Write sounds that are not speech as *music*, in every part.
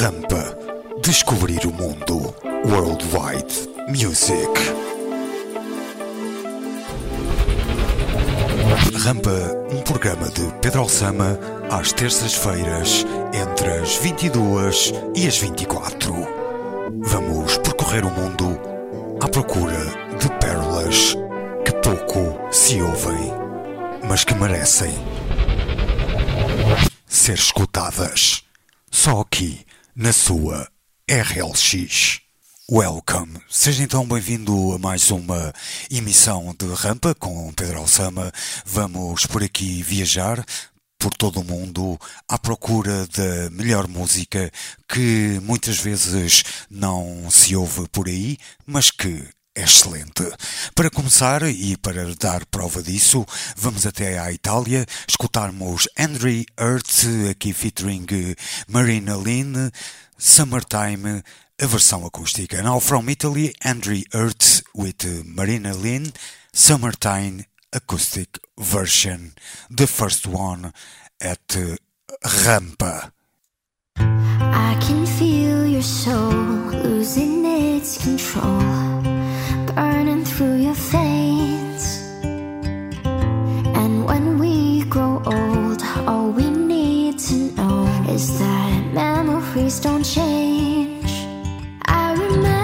Rampa. Descobrir o mundo. Worldwide Music. Rampa, um programa de Pedro Alçama, às terças-feiras, entre as 22 e as 24. Vamos percorrer o mundo à procura de pérolas que pouco se ouvem, mas que merecem ser escutadas. Só aqui, na sua RLX. Welcome! Seja então bem-vindo a mais uma emissão de Rampa com Pedro Alçama. Vamos por aqui viajar por todo o mundo à procura da melhor música que muitas vezes não se ouve por aí, mas que é excelente. Para começar e para dar prova disso, vamos até à Itália escutarmos Andrew Earth aqui featuring Marina Lynn, Summertime, a versão acústica. Now from Italy, Andrew Earth with Marina Lynn, Summertime acoustic version, the first one at Rampa. I can feel your soul losing its control, burning through your veins. And when we grow old, all we need to know is that memories don't change. I remember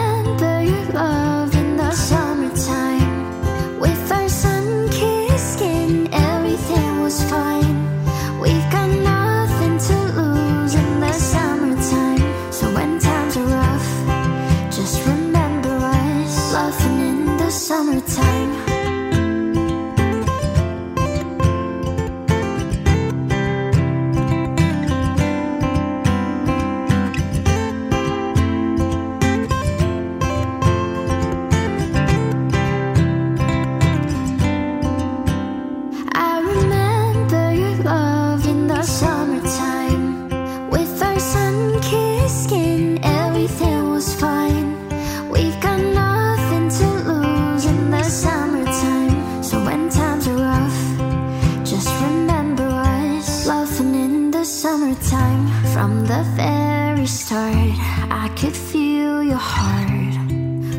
From the very start, I could feel your heart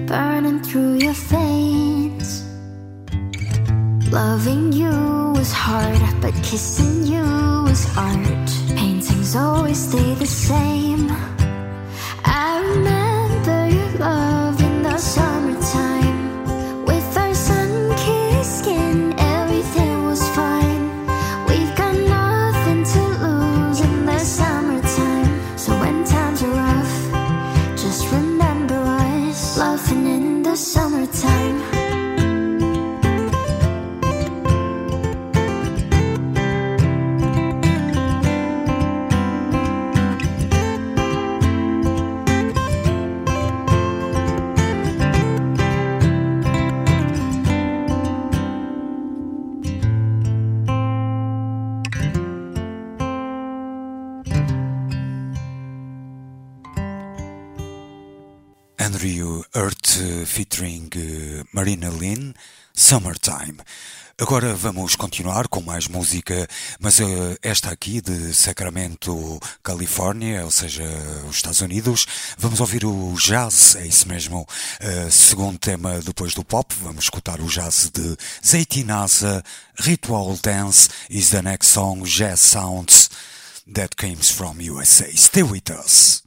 burning through your veins. Loving you was hard, but kissing you was art. Paintings always stay the same. I remember your love in the summertime. Earth featuring eh, Marina Lynn, Summertime. Agora vamos continuar com mais música, mas eh, esta aqui de Sacramento, Califórnia, ou seja, os Estados Unidos. Vamos ouvir o jazz, é isso mesmo. eh, segundo tema depois do pop, vamos escutar o jazz de Zaitinasa, Ritual Dance is the next song, Jazz Sounds that comes from USA. Stay with us.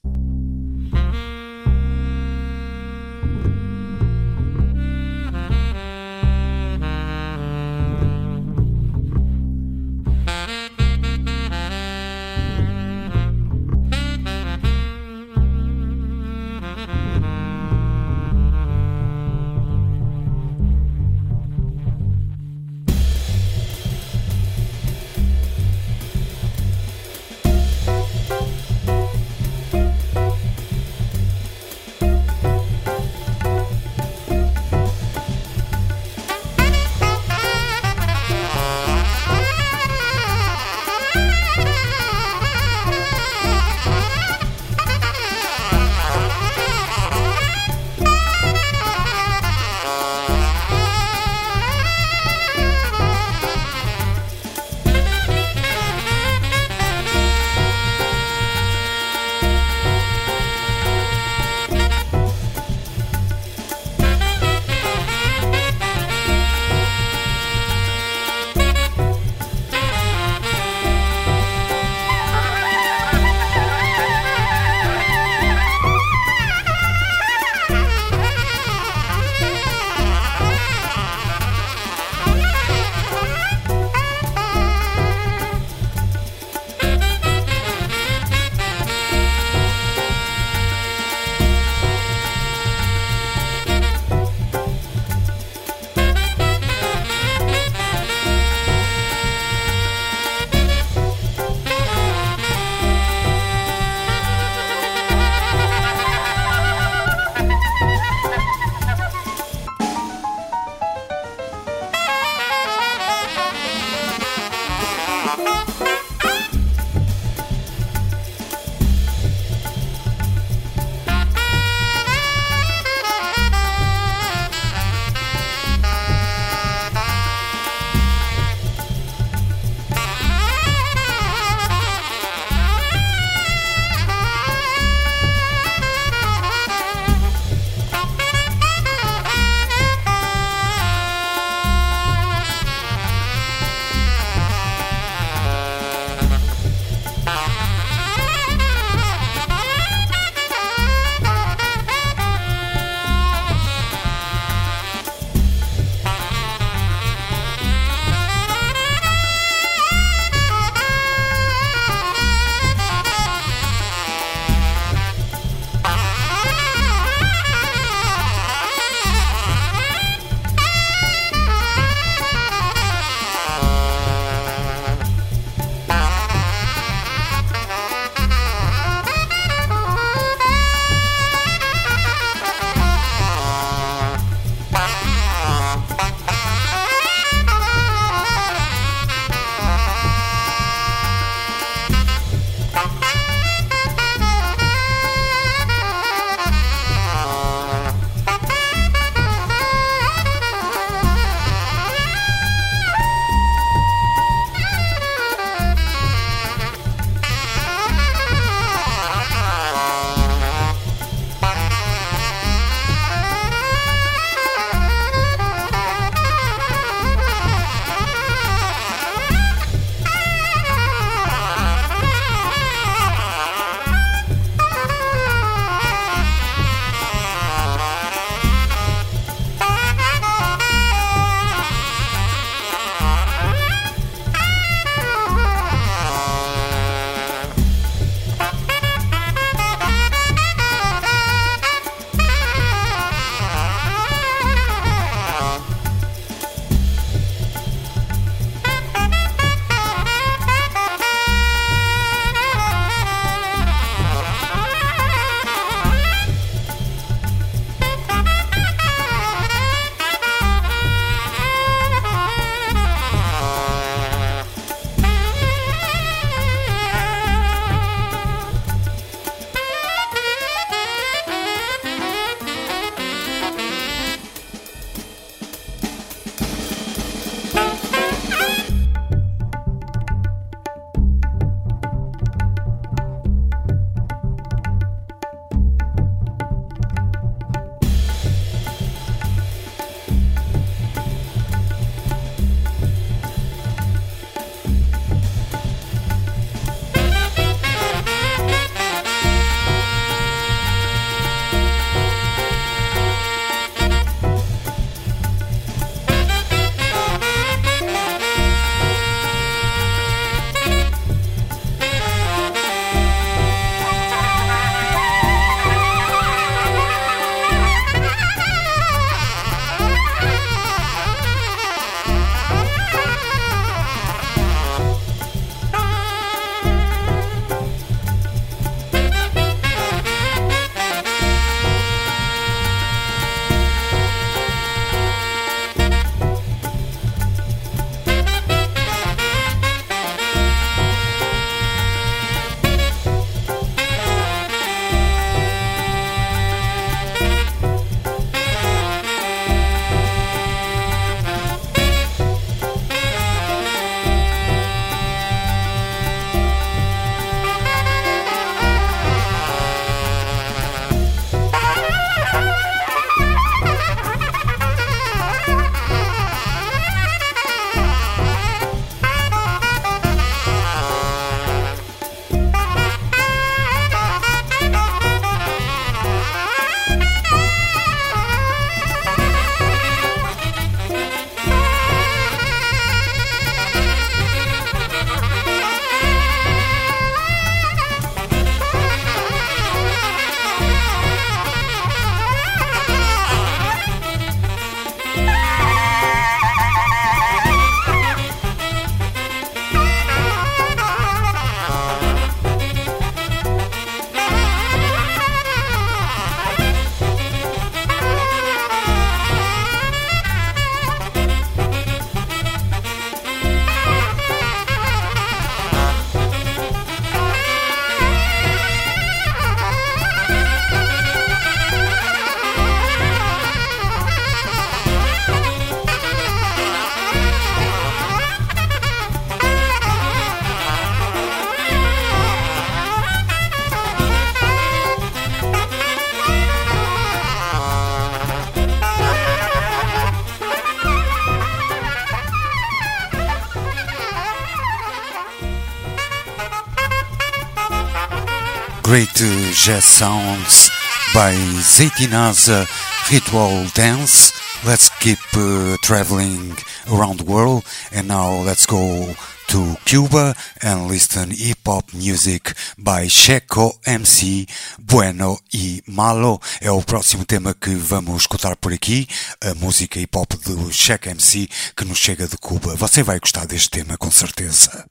Jazz sounds by Zaytinaza Ritual Dance. Let's keep uh, traveling around the world and now let's go to Cuba and listen hip hop music by Checo MC, Bueno e Malo. É o próximo tema que vamos escutar por aqui, a música hip hop do Checo MC que nos chega de Cuba. Você vai gostar deste tema com certeza.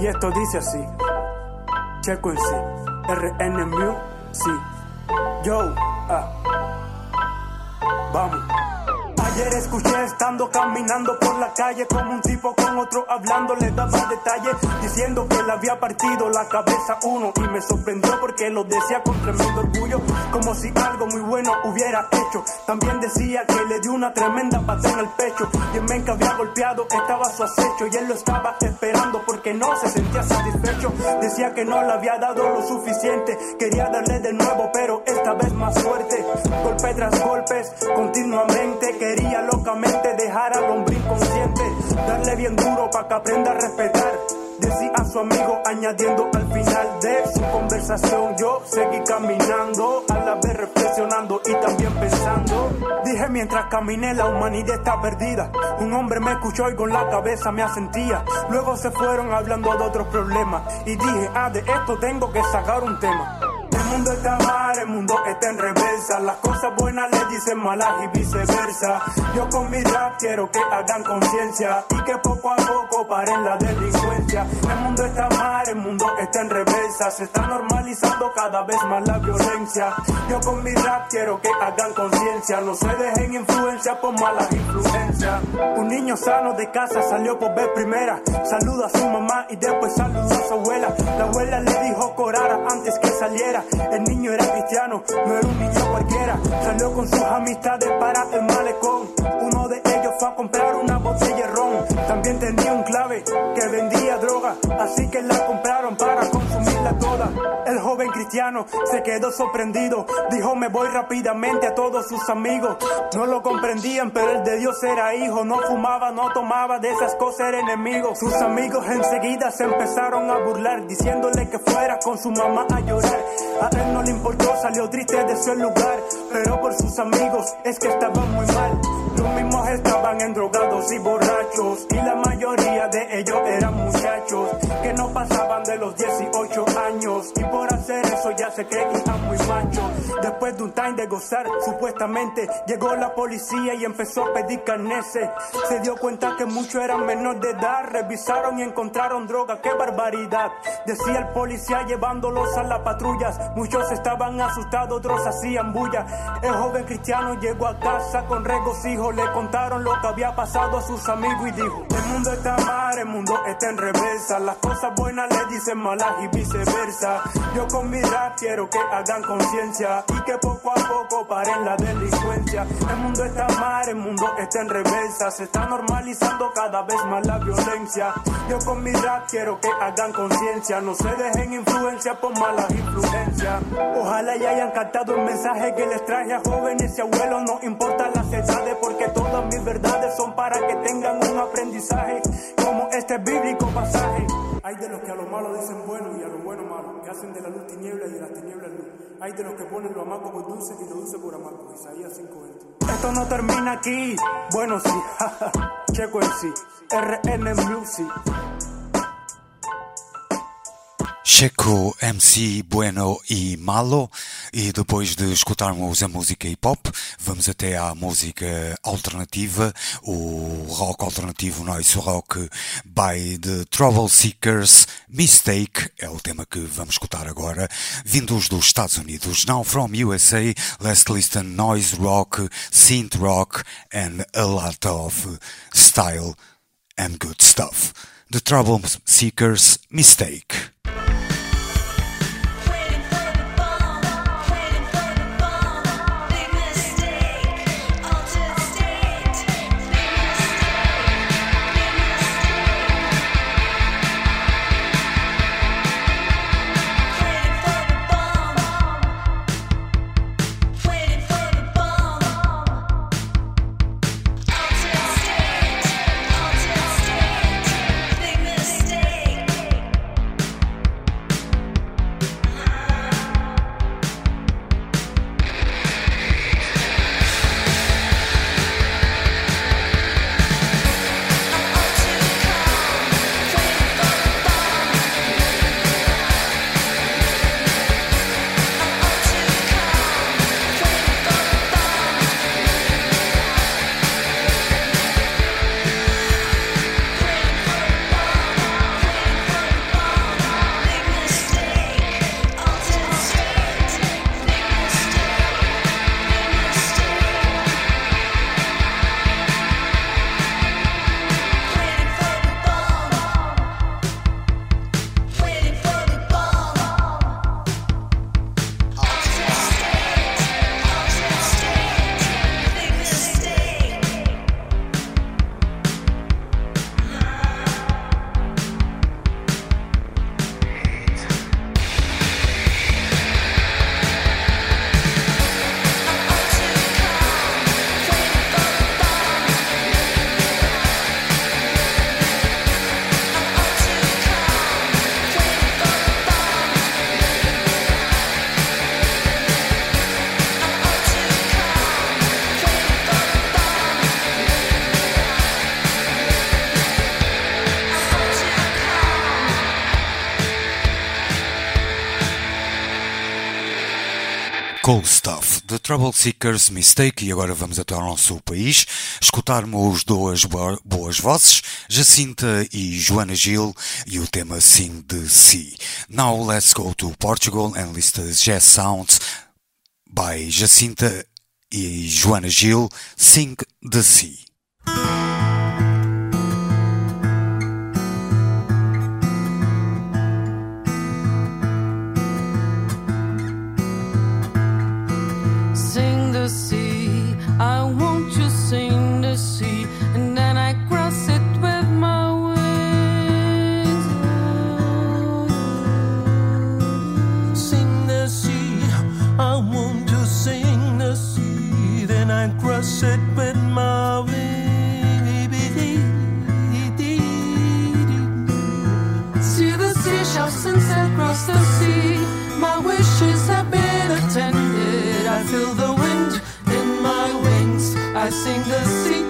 Y esto dice así. Checo en sí. RN sí. Yo, ah. Vamos. Ayer escuché estando caminando por la calle como un tipo con otro hablando, le daba detalles diciendo que le había partido la cabeza uno y me sorprendió porque lo decía con tremendo orgullo, como si algo muy bueno hubiera hecho. También decía que le dio una tremenda patada el pecho y el men que había golpeado estaba su acecho y él lo estaba esperando porque no se sentía satisfecho. Decía que no le había dado lo suficiente, quería darle de nuevo, pero esta vez más fuerte, golpe tras golpes, continuamente quería locamente dejar al hombre inconsciente, darle bien duro para que aprenda a respetar. Decía a su amigo añadiendo al final de su conversación yo seguí caminando, a la vez reflexionando y también pensando. Dije mientras caminé la humanidad está perdida. Un hombre me escuchó y con la cabeza me asentía. Luego se fueron hablando de otros problemas y dije, ah, de esto tengo que sacar un tema. Mundo está mal, el mundo está en reversa. Las cosas buenas le dicen malas y viceversa. Yo con mi rap quiero que hagan conciencia y que poco a poco paren la delincuencia. El mundo está mal, el mundo está en reversa. Se está normalizando cada vez más la violencia. Yo con mi rap quiero que hagan conciencia. No se dejen influencia por malas influencias. Un niño sano de casa salió por ver primera. Saluda a su mamá y después saludó a su abuela. La abuela le dijo corara antes que saliera. El niño era cristiano, no era un niño cualquiera. Salió con sus amistades para el malecón. Uno de ellos fue a comprar una botella de ron. También tenía un clave que vendía droga, así que la compraron para El joven cristiano se quedó sorprendido. Dijo, me voy rápidamente a todos sus amigos. No lo comprendían, pero el de Dios era hijo. No fumaba, no tomaba, de esas cosas era. Sus amigos enseguida se empezaron a burlar, diciéndole que fuera con su mamá a llorar. A él no le importó, salió triste de su lugar. Pero por sus amigos es que estaban muy mal. Mismos estaban endrogados y borrachos. Y la mayoría de ellos eran muchachos que no pasaban de los 18 años. Y por hacer eso ya se creían muy machos. Después de un time de gozar, supuestamente llegó la policía y empezó a pedir carneses. Se dio cuenta que muchos eran menores de edad. Revisaron y encontraron droga, qué barbaridad. Decía el policía llevándolos a las patrullas. Muchos estaban asustados, otros hacían bulla. El joven cristiano llegó a casa con regocijo. Le contaron lo que había pasado a sus amigos y dijo: El mundo está mal, el mundo está en reversa. Las cosas buenas le dicen malas y viceversa. Yo con mi rap quiero que hagan conciencia y que poco a poco paren la delincuencia. El mundo está mal, el mundo está en reversa. Se está normalizando cada vez más la violencia. Yo con mi rap quiero que hagan conciencia. No se dejen influencia por malas influencias. Ojalá ya hayan captado el mensaje que les traje a jóvenes y abuelos. No importa las edades porque todas mis verdades son para que tengan un aprendizaje como este bíblico pasaje. Hay de los que a lo malo dicen bueno y a lo bueno malo, que hacen de la luz tiniebla y de la tiniebla luz. Hay de los que ponen lo amargo por dulce y lo dulce por amargo. Isaías 5:20. Esto no termina aquí. Bueno, sí. *laughs* Checo en sí. RN Music. Checo, MC, Bueno e Malo. E depois de escutarmos a música hip hop, vamos até à música alternativa, o rock alternativo noise rock by the Trouble Seekers. Mistake é o tema que vamos escutar agora, vindos dos Estados Unidos. Now from USA, let's listen noise rock, synth rock and a lot of style and good stuff. The Trouble Seekers Mistake. Stuff, The Trouble Seekers Mistake, e agora vamos até ao nosso país, escutarmos duas bo- boas vozes, Jacinta e Joana Gil, e o tema Sing the Sea. Now let's go to Portugal and listen to jazz sounds by Jacinta e Joana Gil, Sing the Sea. Then I cross it with my wings. See the seashell sunset across the sea. My wishes have been attended. I feel the wind in my wings. I sing the sea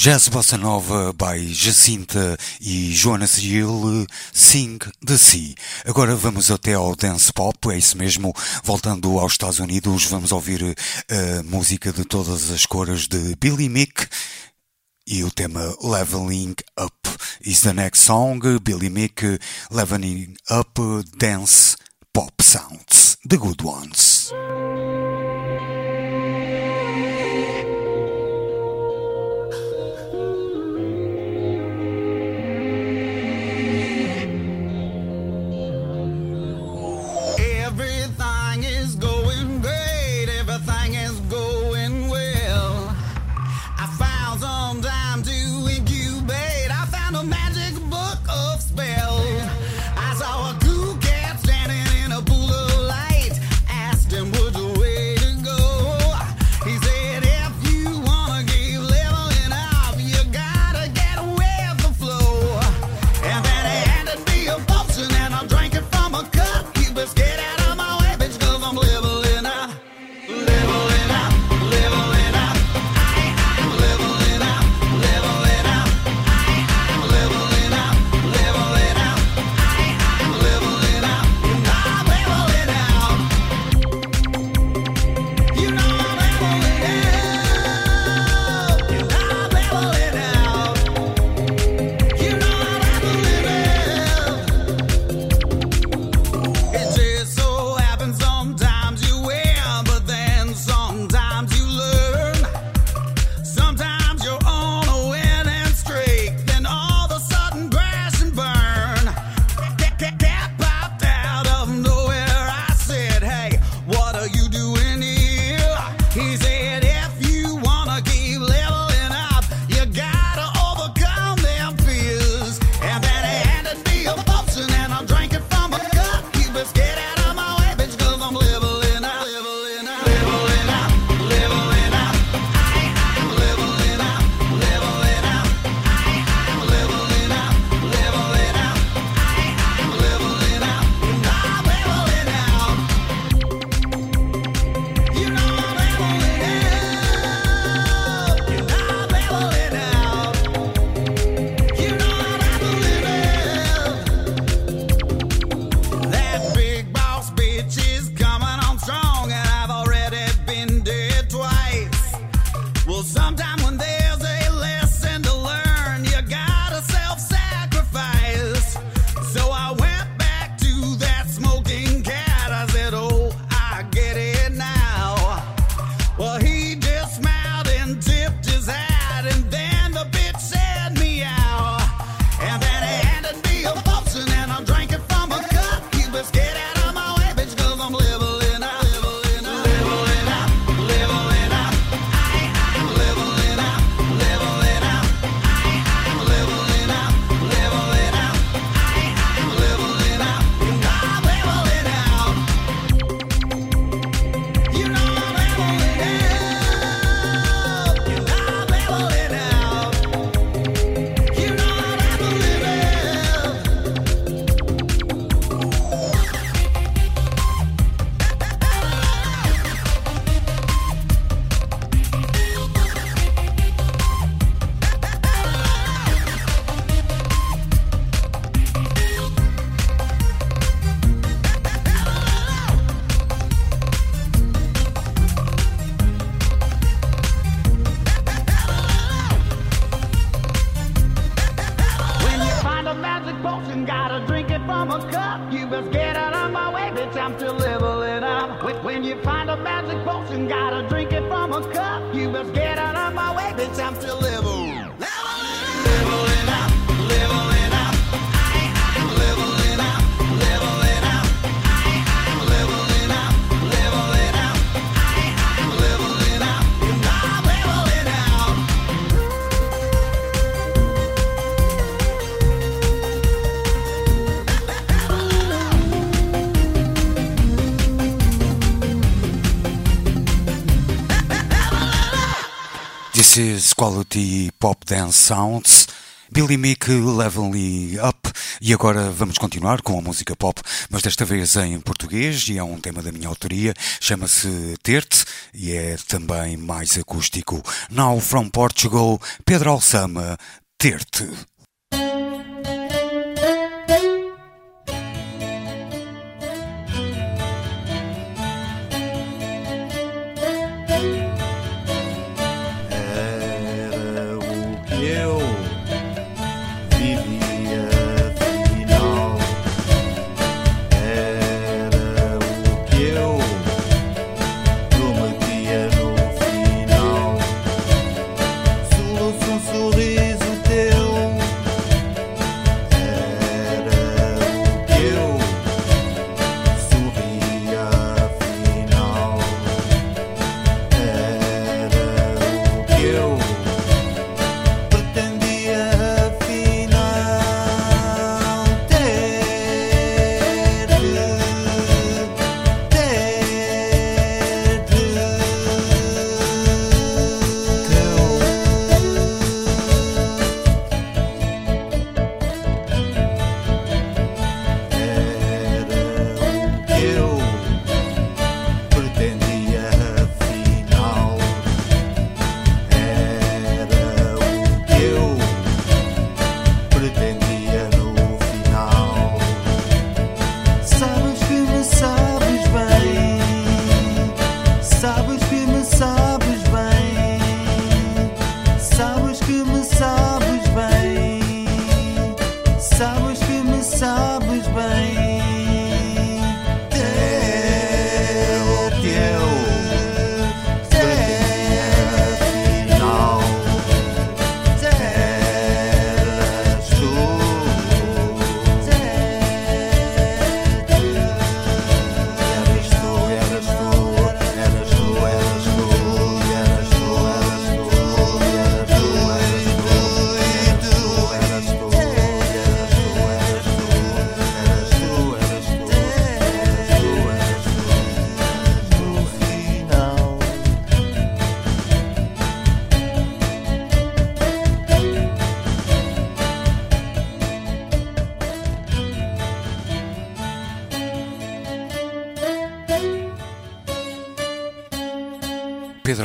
Jazz Bossa Nova by Jacinta e Gil, uh, Sing the Sea. Agora vamos até ao dance pop, é isso mesmo. Voltando aos Estados Unidos, vamos ouvir a música de todas as cores de Billy Mick e o tema Leveling Up is the next song. Billy Mick, Leveling Up Dance Pop Sounds, the good ones. Quality Pop Dance Sounds. Billy Meek Leveling Up. E agora vamos continuar com a música pop, mas desta vez em português e é um tema da minha autoria. Chama-se Terte e é também mais acústico. Now from Portugal, Pedro Alçama, Terte.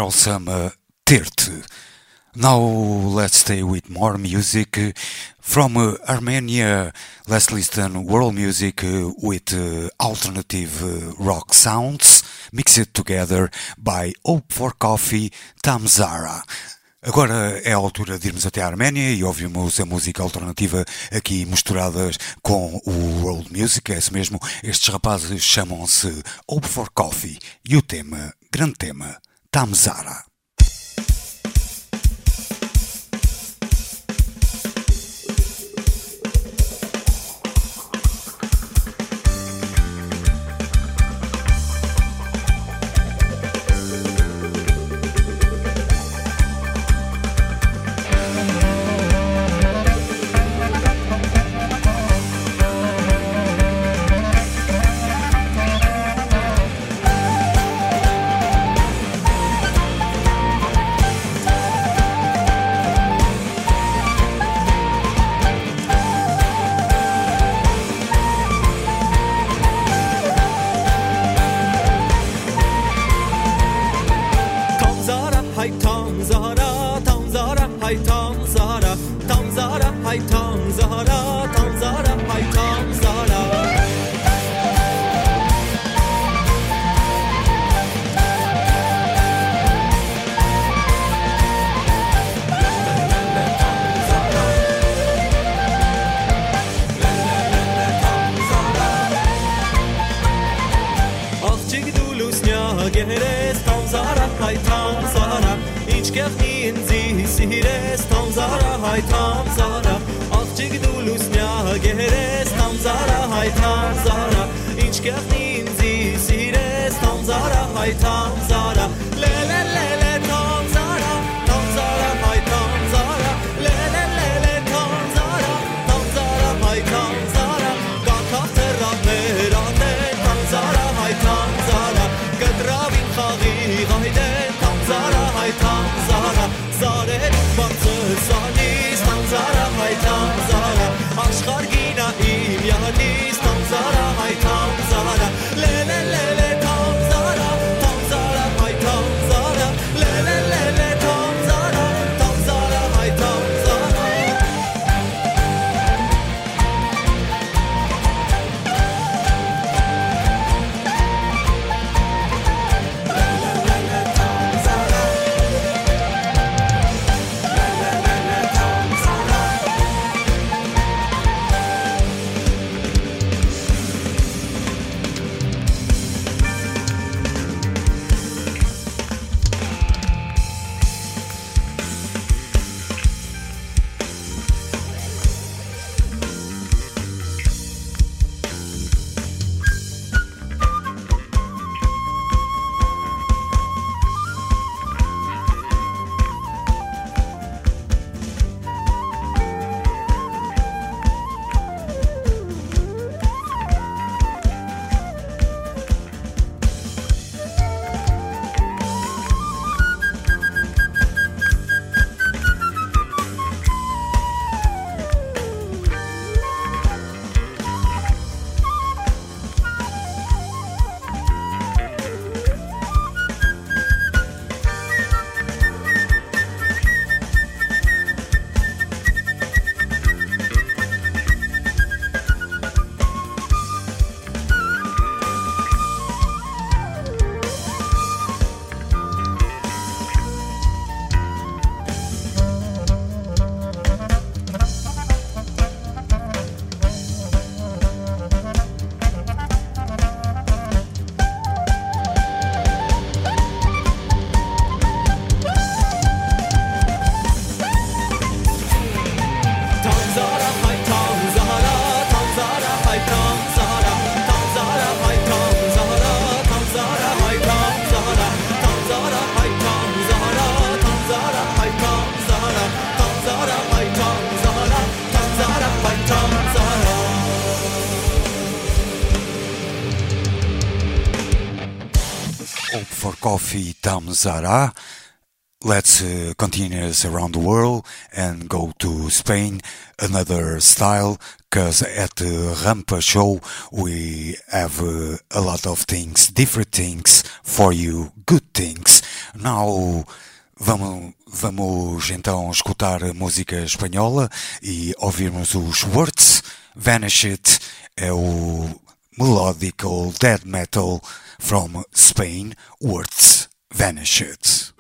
Alçama, Terte. Now let's stay with more music from uh, Armenia. Let's listen world music uh, with uh, alternative rock sounds mixed together by Hope for Coffee Tamzara. Agora é a altura de irmos até a Arménia e ouvimos a música alternativa aqui misturadas com o world music, é isso mesmo. Estes rapazes chamam-se Hope for Coffee e o tema, grande tema,《唐宋词》Coffee Tamzara. Let's uh, continue around the world and go to Spain, another style, because at the Rampa show we have uh, a lot of things, different things for you, good things. Now, vamos, vamos então escutar música espanhola e ouvirmos os Schwartz, Vanish It, é o melodical death metal from Spain, Words vanishes.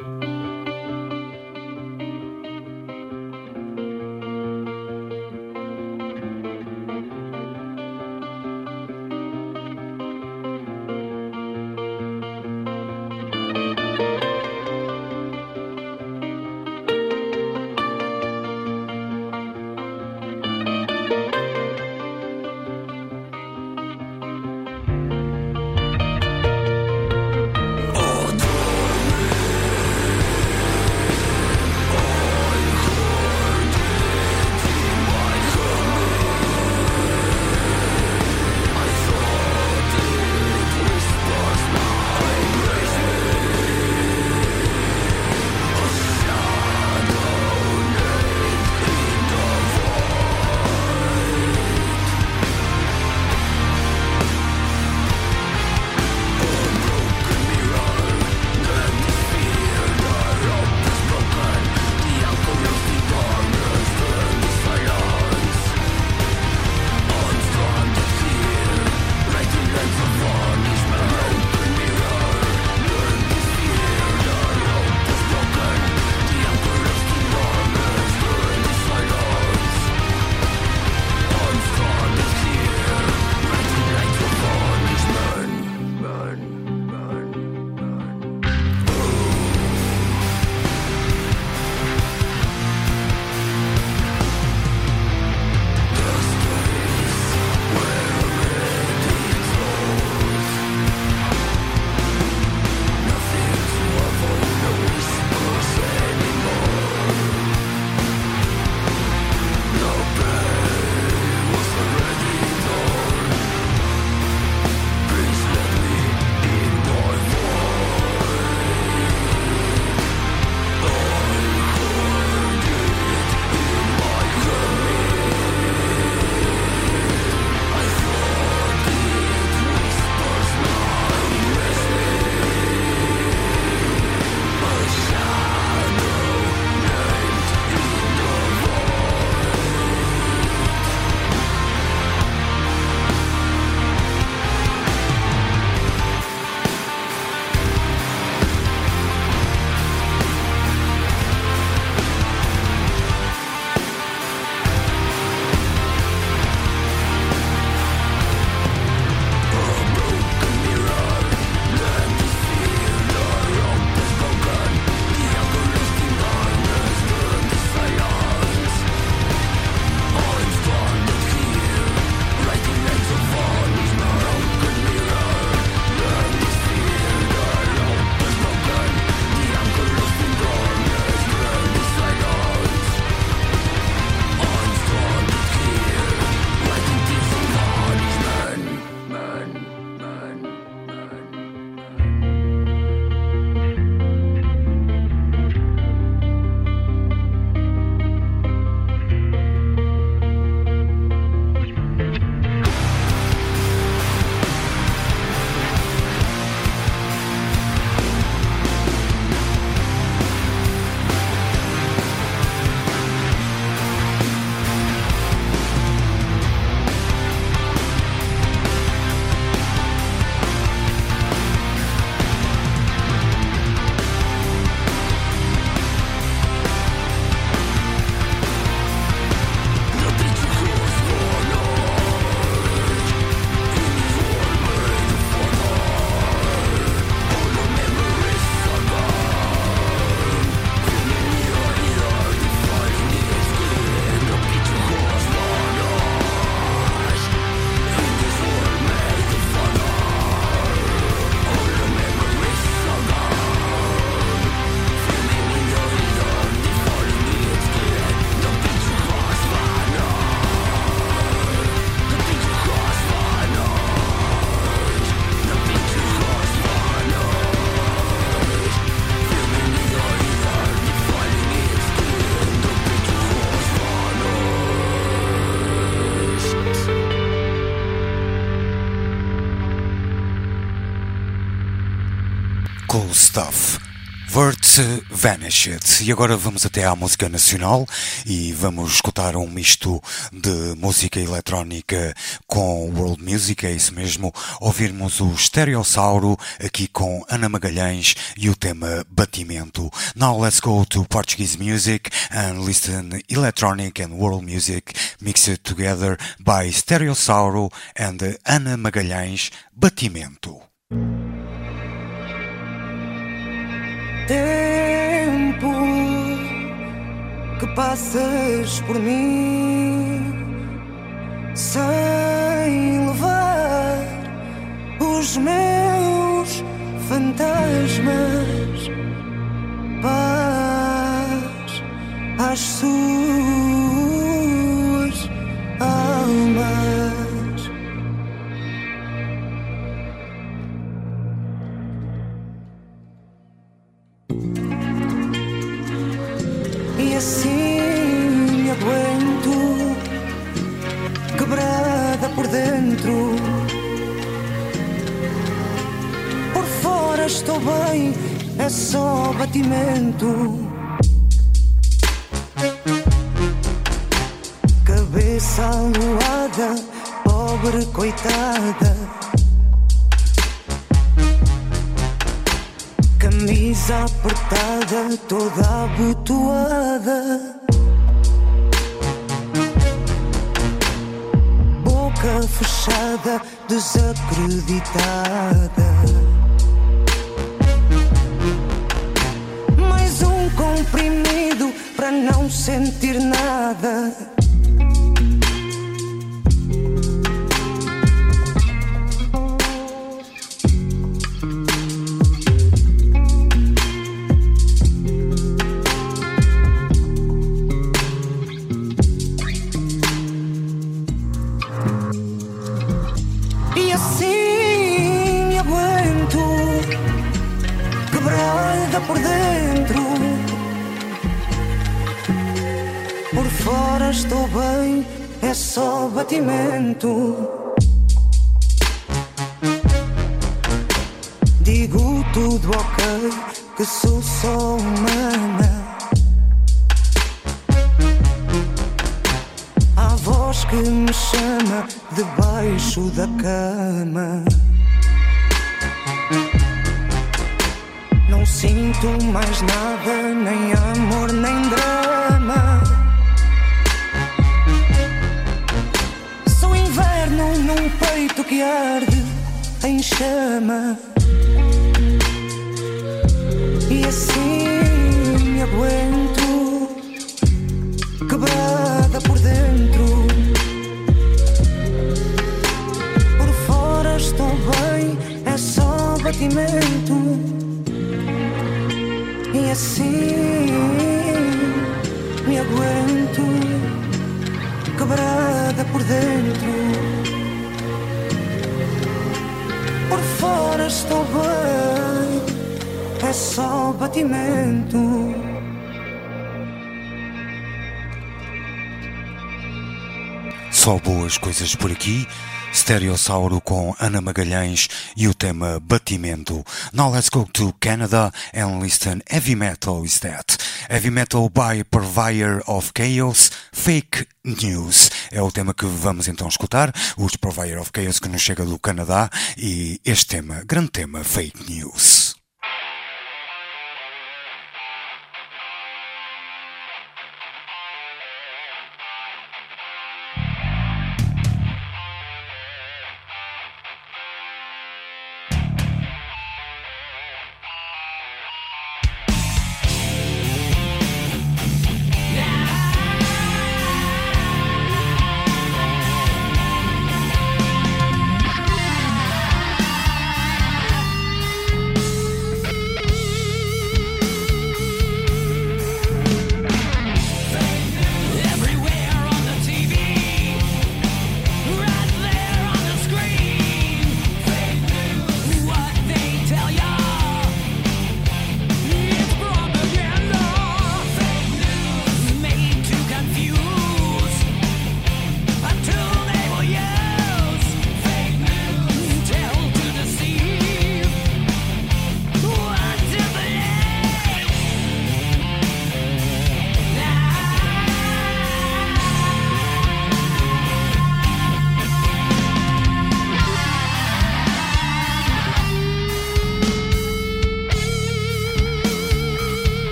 Vert Vanished. E agora vamos até à música nacional e vamos escutar um misto de música eletrónica com world music, é isso mesmo. Ouvirmos o Stereossauro aqui com Ana Magalhães e o tema Batimento. Now let's go to Portuguese music and listen electronic and world music mixed together by Stereossauro and Ana Magalhães Batimento. Tempo que passas por mim sem levar os meus fantasmas, paz às suas almas. E assim aguento, quebrada por dentro. Por fora estou bem, é só batimento. Cabeça aluada, pobre coitada. Camisa apertada, toda abotoada. Boca fechada, desacreditada. Mais um comprimido para não sentir nada. Por dentro. Por fora estou bem, é só batimento. Digo tudo ok, que sou só humana. Há voz que me chama debaixo da cama. Não sinto mais nada, nem amor, nem drama. Sou inverno num peito que arde em chama. E assim me aguento quebrada por dentro. Por fora estou bem, é só batimento. E assim me aguento, quebrada por dentro. Por fora estou bem, é só batimento. Só boas coisas por aqui. Stereossauro com Ana Magalhães e o tema Batimento. Now let's go to Canada and listen Heavy Metal is that. Heavy Metal by Purveyor of Chaos, Fake News. É o tema que vamos então escutar. Os Purveyor of Chaos que nos chega do Canadá e este tema, grande tema, Fake News.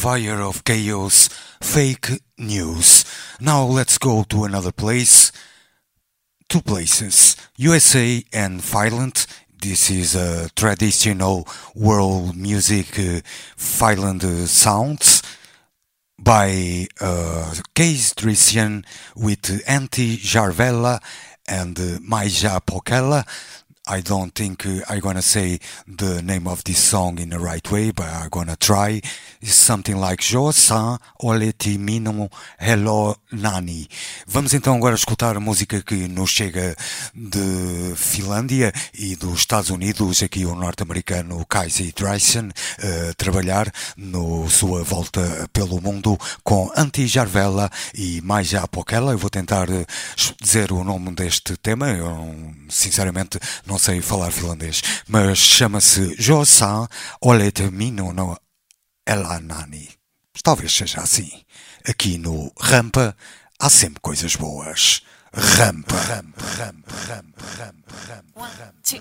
Provider of chaos, fake news. Now let's go to another place. Two places, USA and Finland. This is a traditional world music uh, Finland uh, sounds by uh, Case Drician with Antti Jarvella and uh, Maija Pokella. I don't think uh, I'm gonna say the name of this song in the right way, but I'm gonna try. It's something like Josan Oleti Mino Hello Nani. Vamos então agora escutar a música que nos chega de Finlândia e dos Estados Unidos, aqui o norte-americano Casey Dryson, a trabalhar no sua volta pelo mundo com Anti Jarvella e mais a Pokella. Eu vou tentar eh, dizer o nome deste tema, eu sinceramente não sei falar finlandês, mas chama-se Josan Olet Minuno Elanani. Talvez seja assim. Aqui no Rampa há sempre coisas boas. Rampa, rampa, rampa, rampa, rampa, rampa. Jos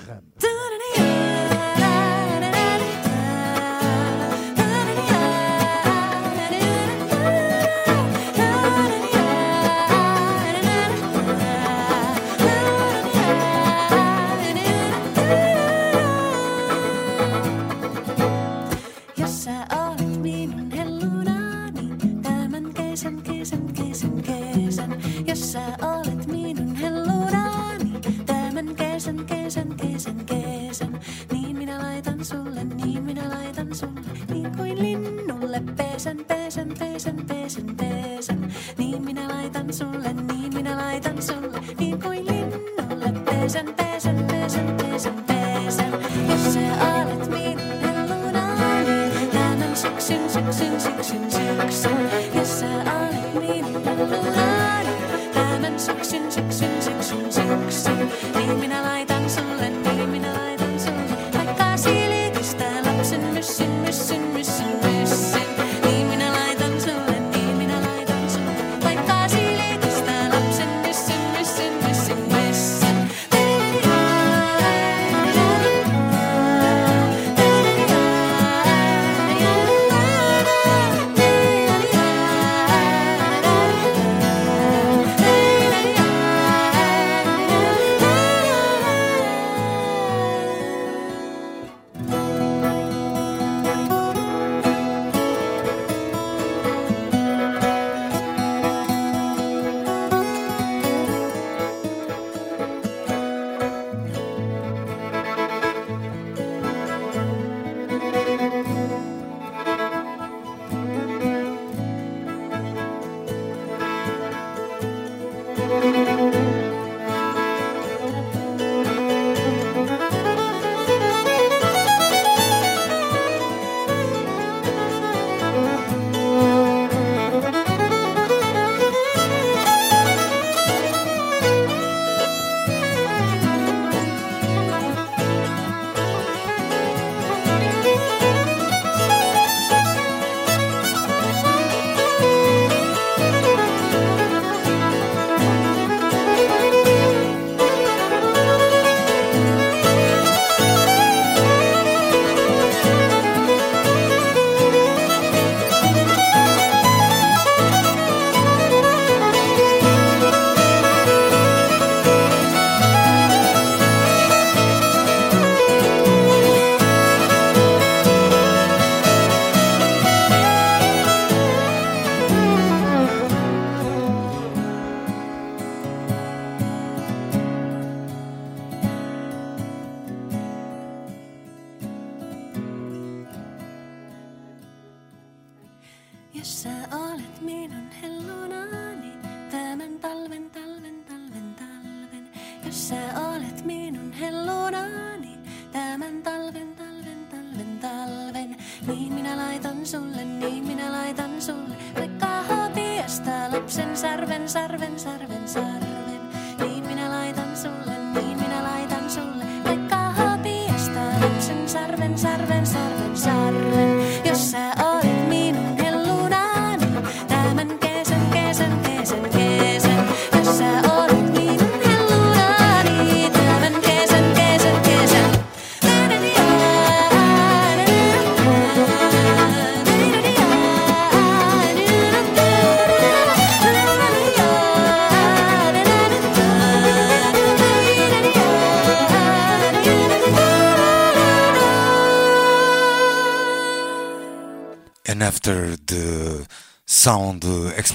laitan sulle, niin minä laitan sulle, niin kuin linnulle pesän, pesän, pesän, pesän, pesän. Niin minä laitan sulle, niin minä laitan sulle, niin kuin linnulle pesän, pesän, pesän, pesän, pesän. Jos sä olet minun hellunani, tämän syksyn, syksyn, syksyn, syksyn. Jos sä olet minun hellunani, tämän syksyn,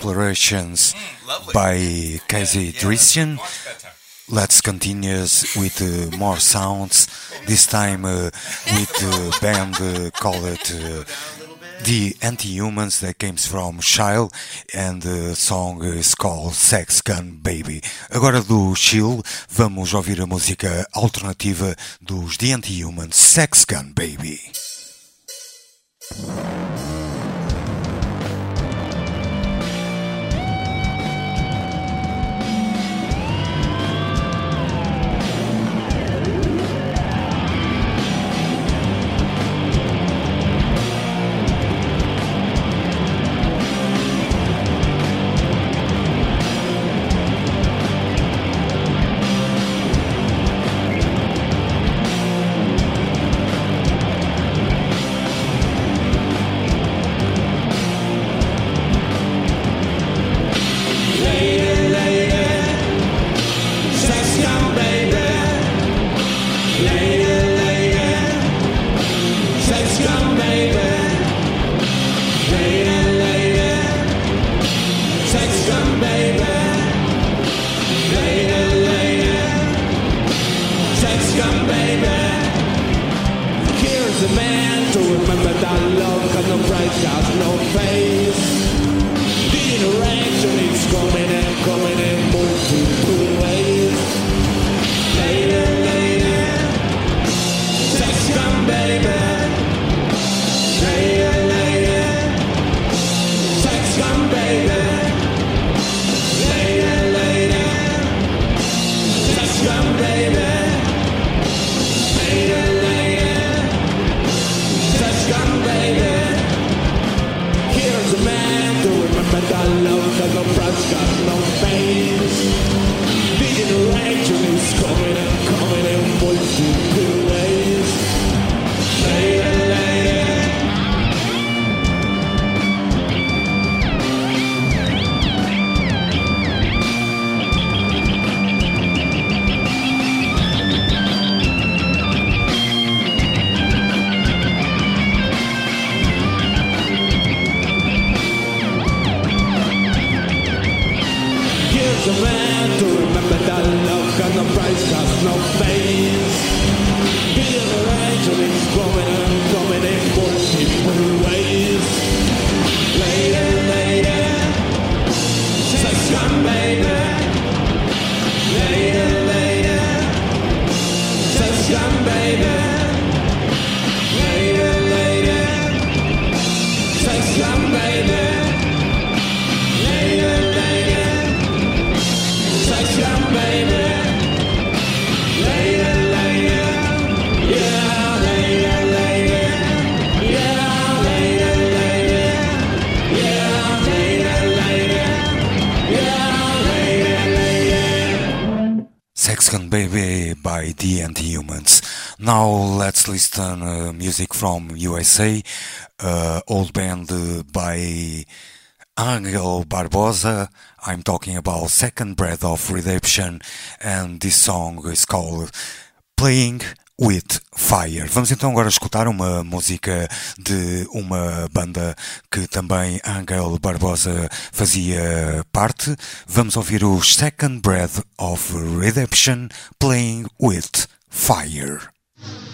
explorations lovely. by Casey Dristian, let's continue with uh, more sounds. This time uh, with the *laughs* band uh, called uh, the Anti-Humans that comes from Shile and the song is called Sex Gun Baby. Agora do Chile vamos ouvir a música alternativa dos The Anti-Humans Sex Gun Baby. Now let's listen uh, music from USA, uh, old band by Angel Barbosa. I'm talking about Second Breath of Redemption and this song is called Playing with Fire. Vamos então agora escutar uma música de uma banda que também Angel Barbosa fazia parte. Vamos ouvir o Second Breath of Redemption Playing with Fire. Thank you.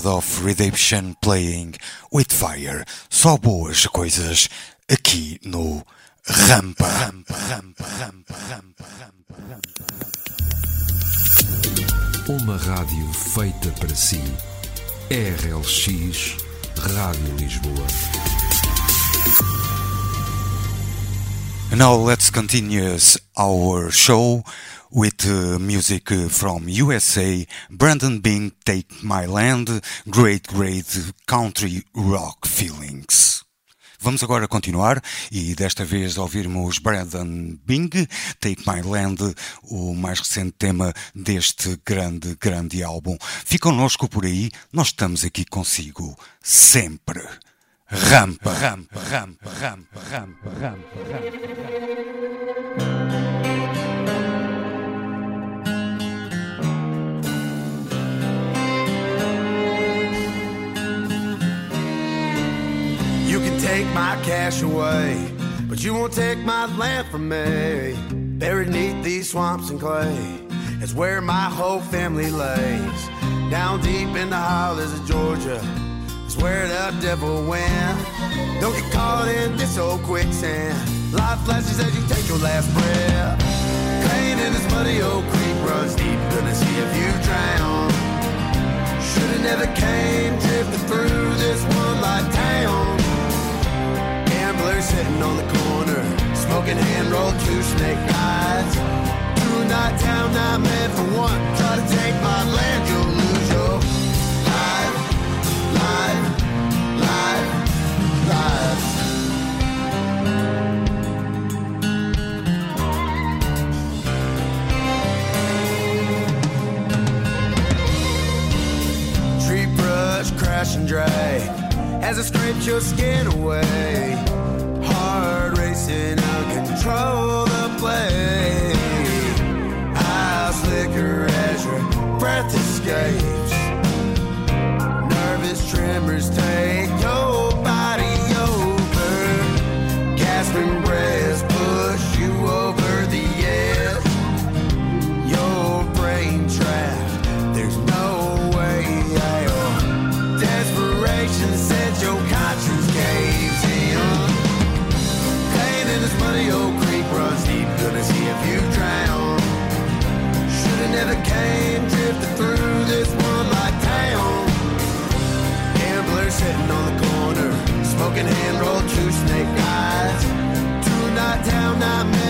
Breath of Redemption Playing with Fire. Só boas coisas aqui no Rampa. Rampa, rampa, rampa, rampa, rampa, rampa. Uma rádio feita para si. RLX Rádio Lisboa. Now let's continue our show with uh, music from USA. Brandon Bing, Take My Land, great, great country rock feelings. Vamos agora continuar e desta vez ouvirmos Brandon Bing, Take My Land, o mais recente tema deste grande, grande álbum. Fique connosco por aí, nós estamos aqui consigo sempre. Rampa, rampa, rampa, rampa, rampa, rampa, rampa. Take my cash away, but you won't take my land from me. Buried neath these swamps and clay is where my whole family lays. Down deep in the hollows of Georgia is where the devil went. Don't get caught in this old quicksand. Life flashes as you take your last breath. Pain in this muddy old creek runs deep. Gonna see if you drown. Should've never came drifting through this one light town. Gambler sitting on the corner, smoking hand rolled two snake eyes. Two night town, not meant for one. Try to take my land, you'll lose your life, life, life, life. Tree brush crash and drag as it scrapes your skin away. Heart racing out of control the play. Eyes flicker as your breath escapes. drifting through this one-light town. Gambler sitting on the corner, smoking hand-rolled two snake eyes. Two night town not nightmare.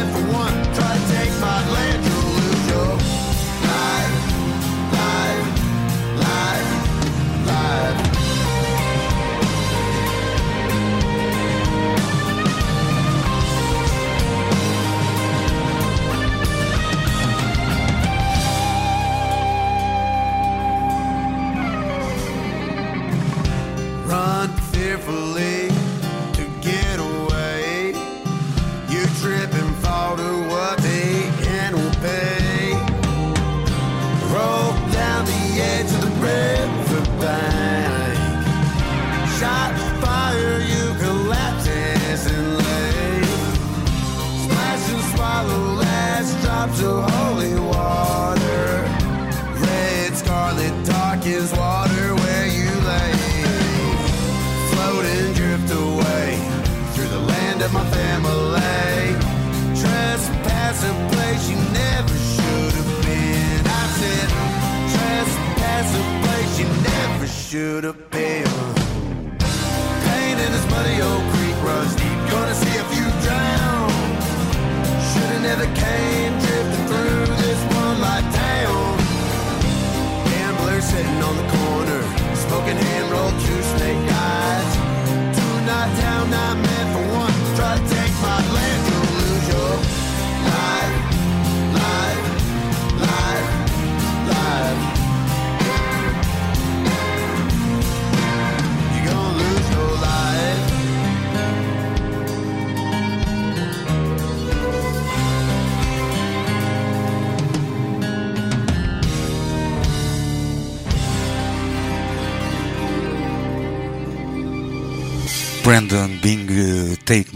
could have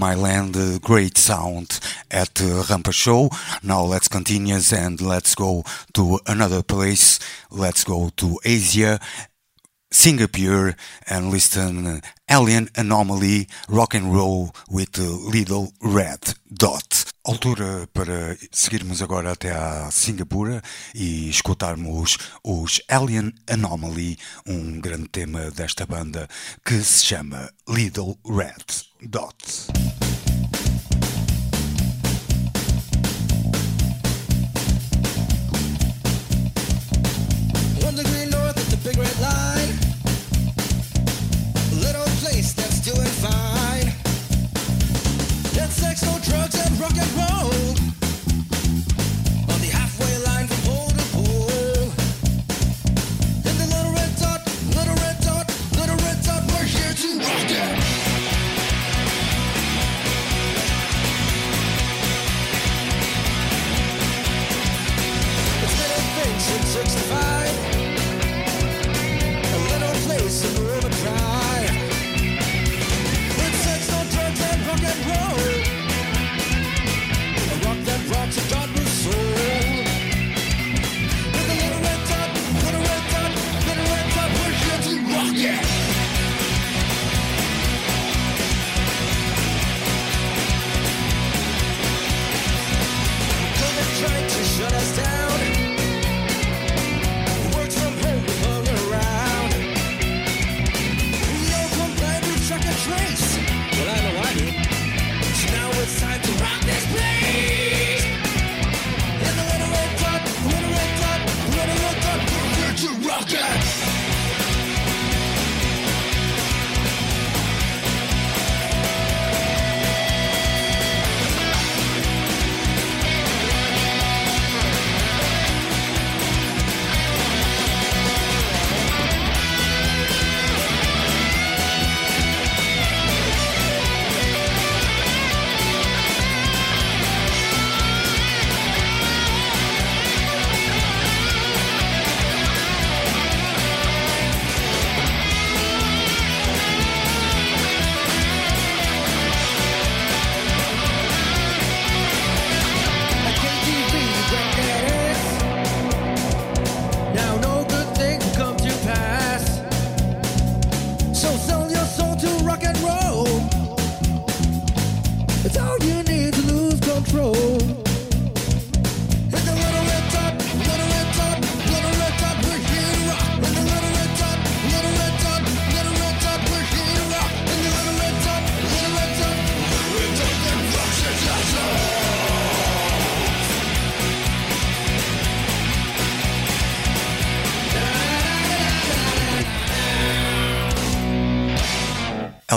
my land, uh, great sound at uh, Rampa Show. Now let's continue and let's go to another place. Let's go to Asia, Singapore, and listen Alien Anomaly Rock and Roll with uh, Little Red Dot. Altura para seguirmos agora até a Singapura e escutarmos os Alien Anomaly, um grande tema desta banda que se chama Little Red Dot.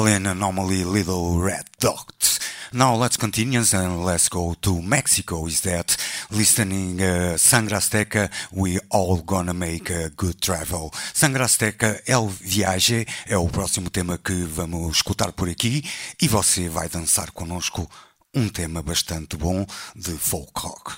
Italian anomaly Little Red Dot. Now let's continue and let's go to Mexico. Is that listening uh, Sangra Azteca? We all gonna make a good travel. Sangra Azteca é El Viage é o próximo tema que vamos escutar por aqui e você vai dançar conosco um tema bastante bom de folk rock.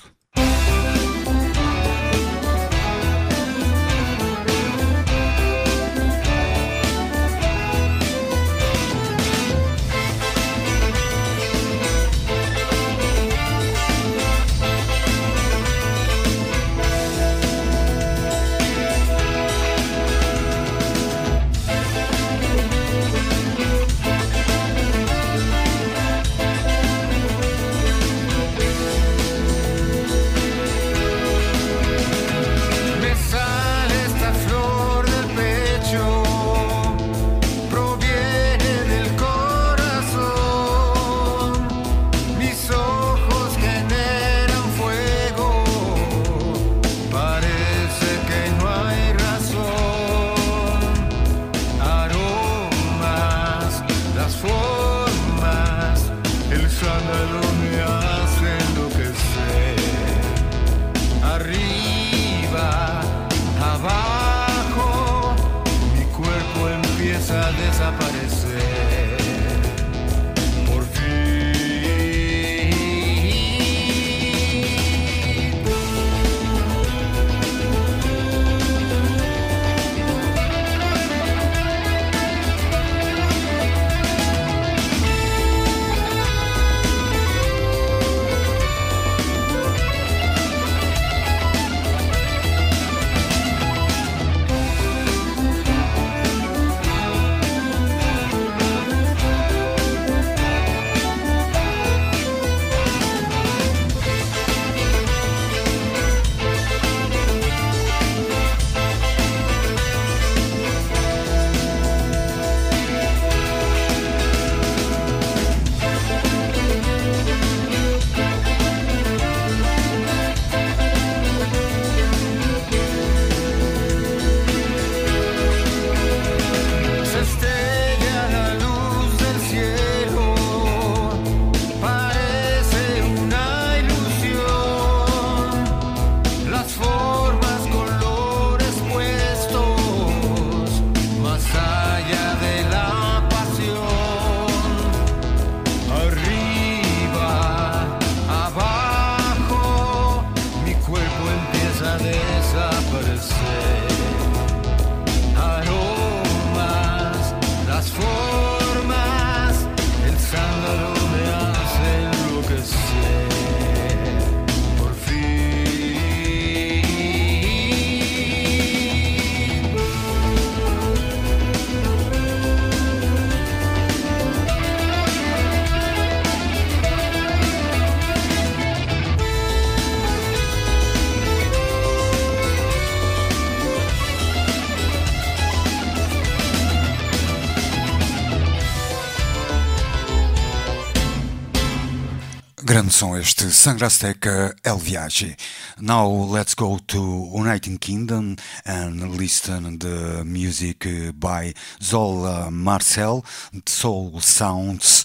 Som este, Sangrasteca El Viaje. Now let's go to United Kingdom and listen the music by Zola Marcel, Soul Sounds,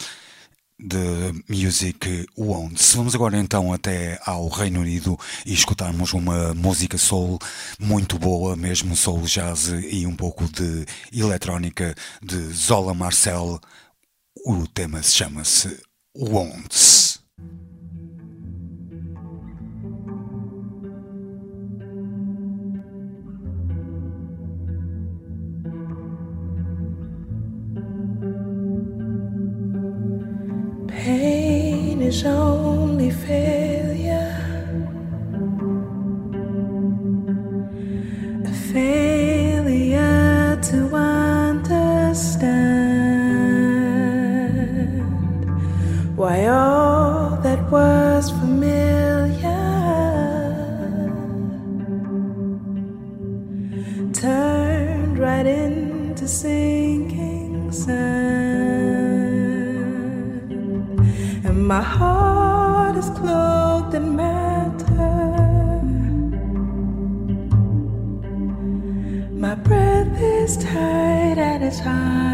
the music Wounds. Vamos agora então até ao Reino Unido e escutarmos uma música soul muito boa, mesmo soul jazz e um pouco de eletrónica de Zola Marcel. O tema se chama-se Wounds. Is only failure. A failure to understand why all that was familiar turned right into sinking my heart is clothed in matter. My breath is tight at it's hard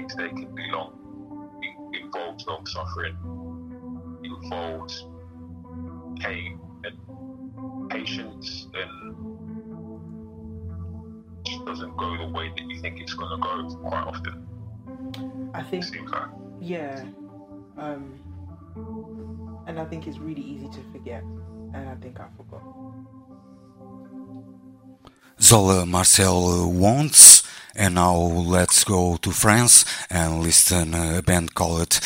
to can be long. It involves long suffering. Involves pain and patience, and just doesn't go the way that you think it's gonna go quite often. I think, like. yeah. Um, and I think it's really easy to forget. And I think I forgot. Zola Marcel wants, and now let's go to France and listen uh, a band called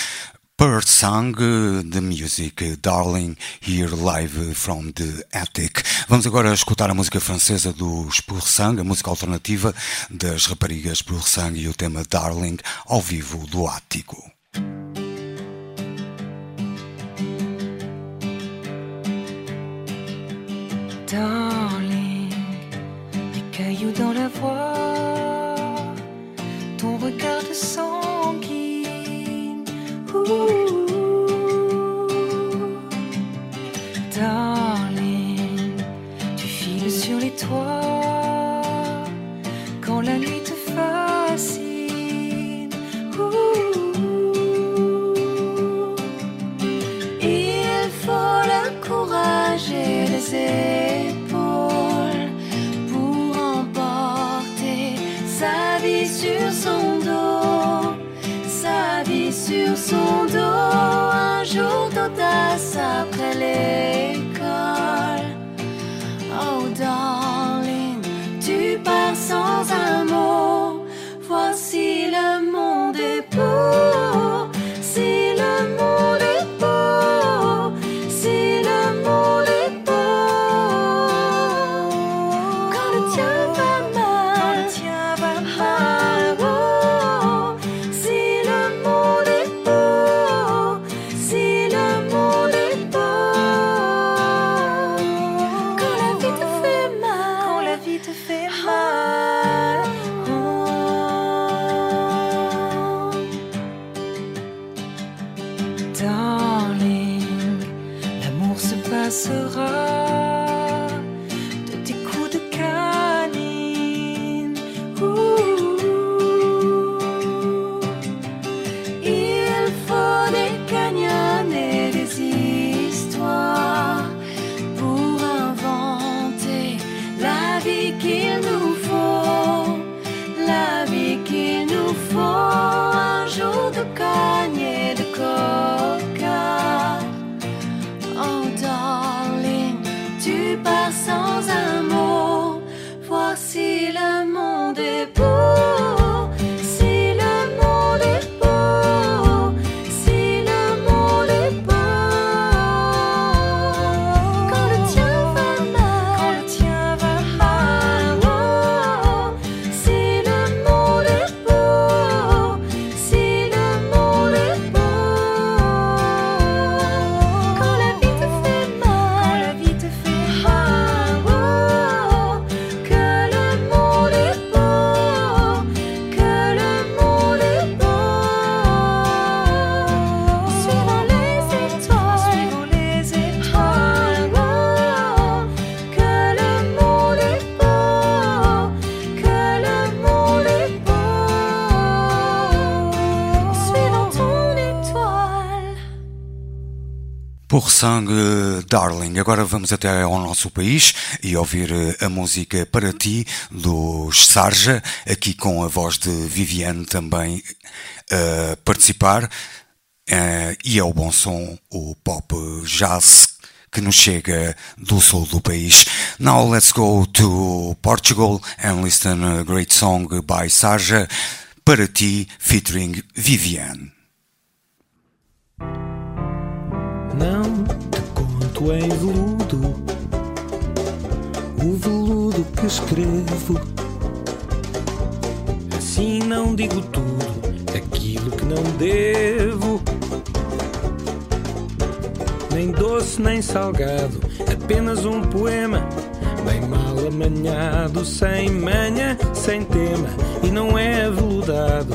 Per Sang, uh, the music uh, Darling, here live from the attic. Vamos agora escutar a música francesa dos Sang, a música alternativa das raparigas Sang e o tema Darling ao vivo do ático. Sur son dos, sa vie sur son dos. Un jour d'audace après l'école. Oh Sangue, darling. Agora vamos até ao nosso país e ouvir eh, a música Para Ti dos Sarja, aqui com a voz de Viviane também a participar. Eh, e é o bom som, o pop jazz que nos chega do sul do país. Now let's go to Portugal and listen a great song by Sarja, Para Ti, featuring Viviane. Não conto em veludo o veludo que escrevo. Assim não digo tudo aquilo que não devo. Nem doce nem salgado, apenas um poema. Bem mal amanhado, sem manha, sem tema, e não é veludado.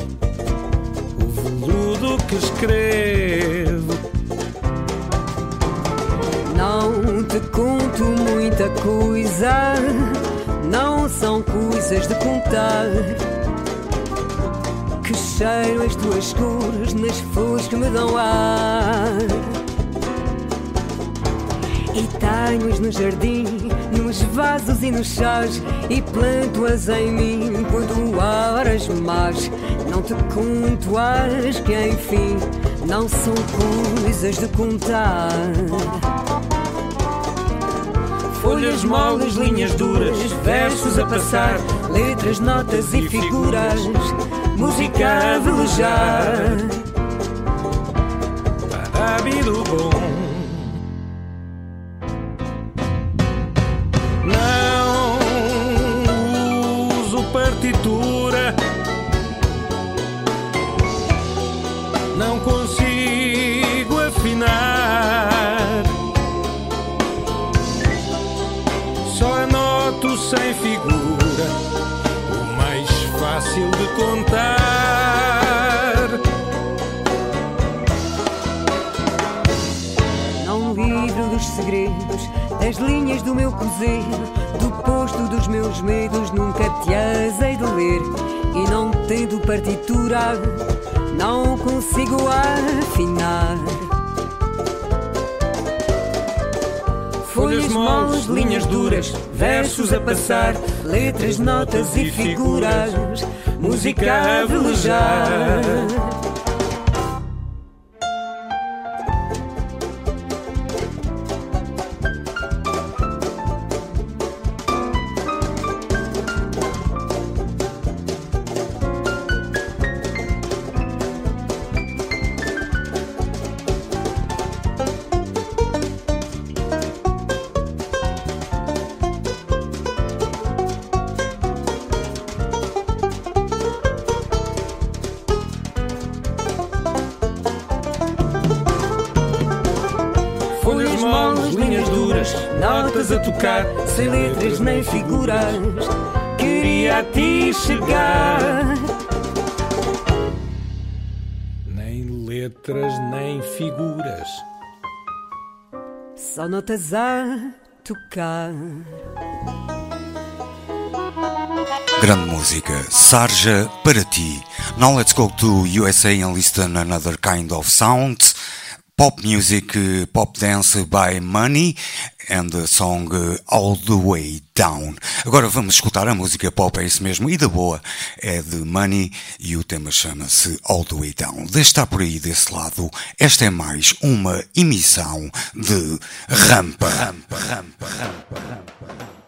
O veludo que escrevo. Não te conto muita coisa, não são coisas de contar. Que cheiro as tuas cores nas flores que me dão ar. E tenho-as no jardim, nos vasos e nos chás, e planto-as em mim quando horas más. Não te conto as que enfim não são coisas de contar. Folhas moles, linhas duras, versos a passar, letras, notas e figuras, música a velejar. Para do bom. Sem figura. O mais fácil de contar. Não livro dos segredos, das linhas do meu cruzeiro, do posto dos meus medos, nunca te hei de ler. E não tendo partitura, não consigo afinar. Folhas moles, linhas duras, versos a passar, letras, notas e figuras, música a velejar. Nem figuras. Queria a ti chegar. Nem letras, nem figuras. Só notas a tocar. Grande música, Sarja para ti. Now let's go to USA and listen another kind of sound. Pop music, uh, pop dance by Money and the song uh, All the Way Down. Agora vamos escutar a música pop, é isso mesmo, e da boa é de Money e o tema chama-se All the Way Down. Deixe estar por aí desse lado, esta é mais uma emissão de Rampa. Rampa, rampa, rampa, rampa.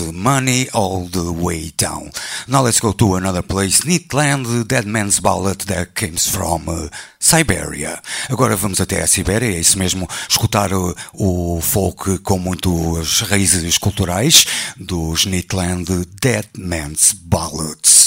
Sound, money all the way down. Now let's go to another place, Neatland, Dead Man's Ballad that comes from uh, Siberia. Agora vamos até a Sibéria, é isso mesmo, escutar uh, o folk com muitas raízes culturais dos Neatland Dead Man's Ballads.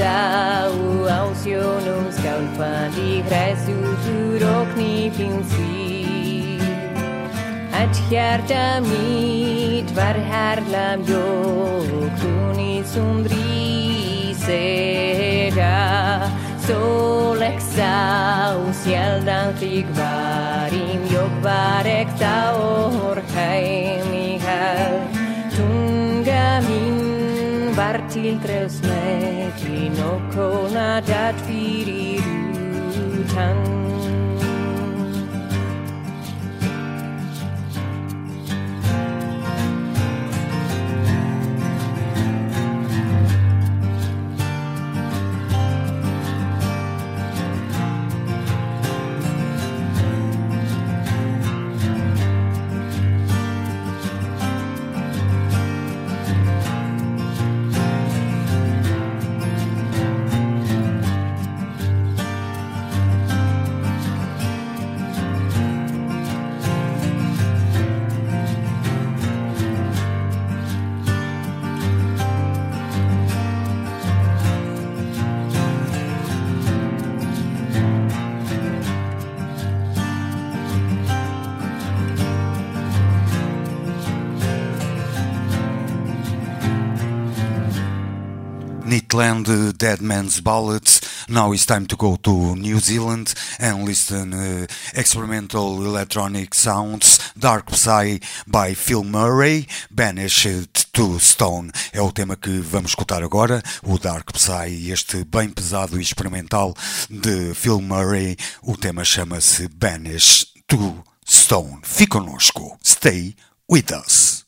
Sau ausionul scalpadi Gresu zurokni pinsi At hjarta mitt var härlam jag Kroni som brisera Solexaus gäldan flyg varim Jag var äkta orheim i här Tunga min bartil tilltröst mig の粉だっている単 Neatland Dead Man's Ballads. Now it's time to go to New Zealand and listen uh, experimental electronic sounds. Dark Psy by Phil Murray, Banished to Stone. É o tema que vamos escutar agora. O Dark Psy, este bem pesado e experimental de Phil Murray. O tema chama-se Banished to Stone. Fique conosco. Stay with us.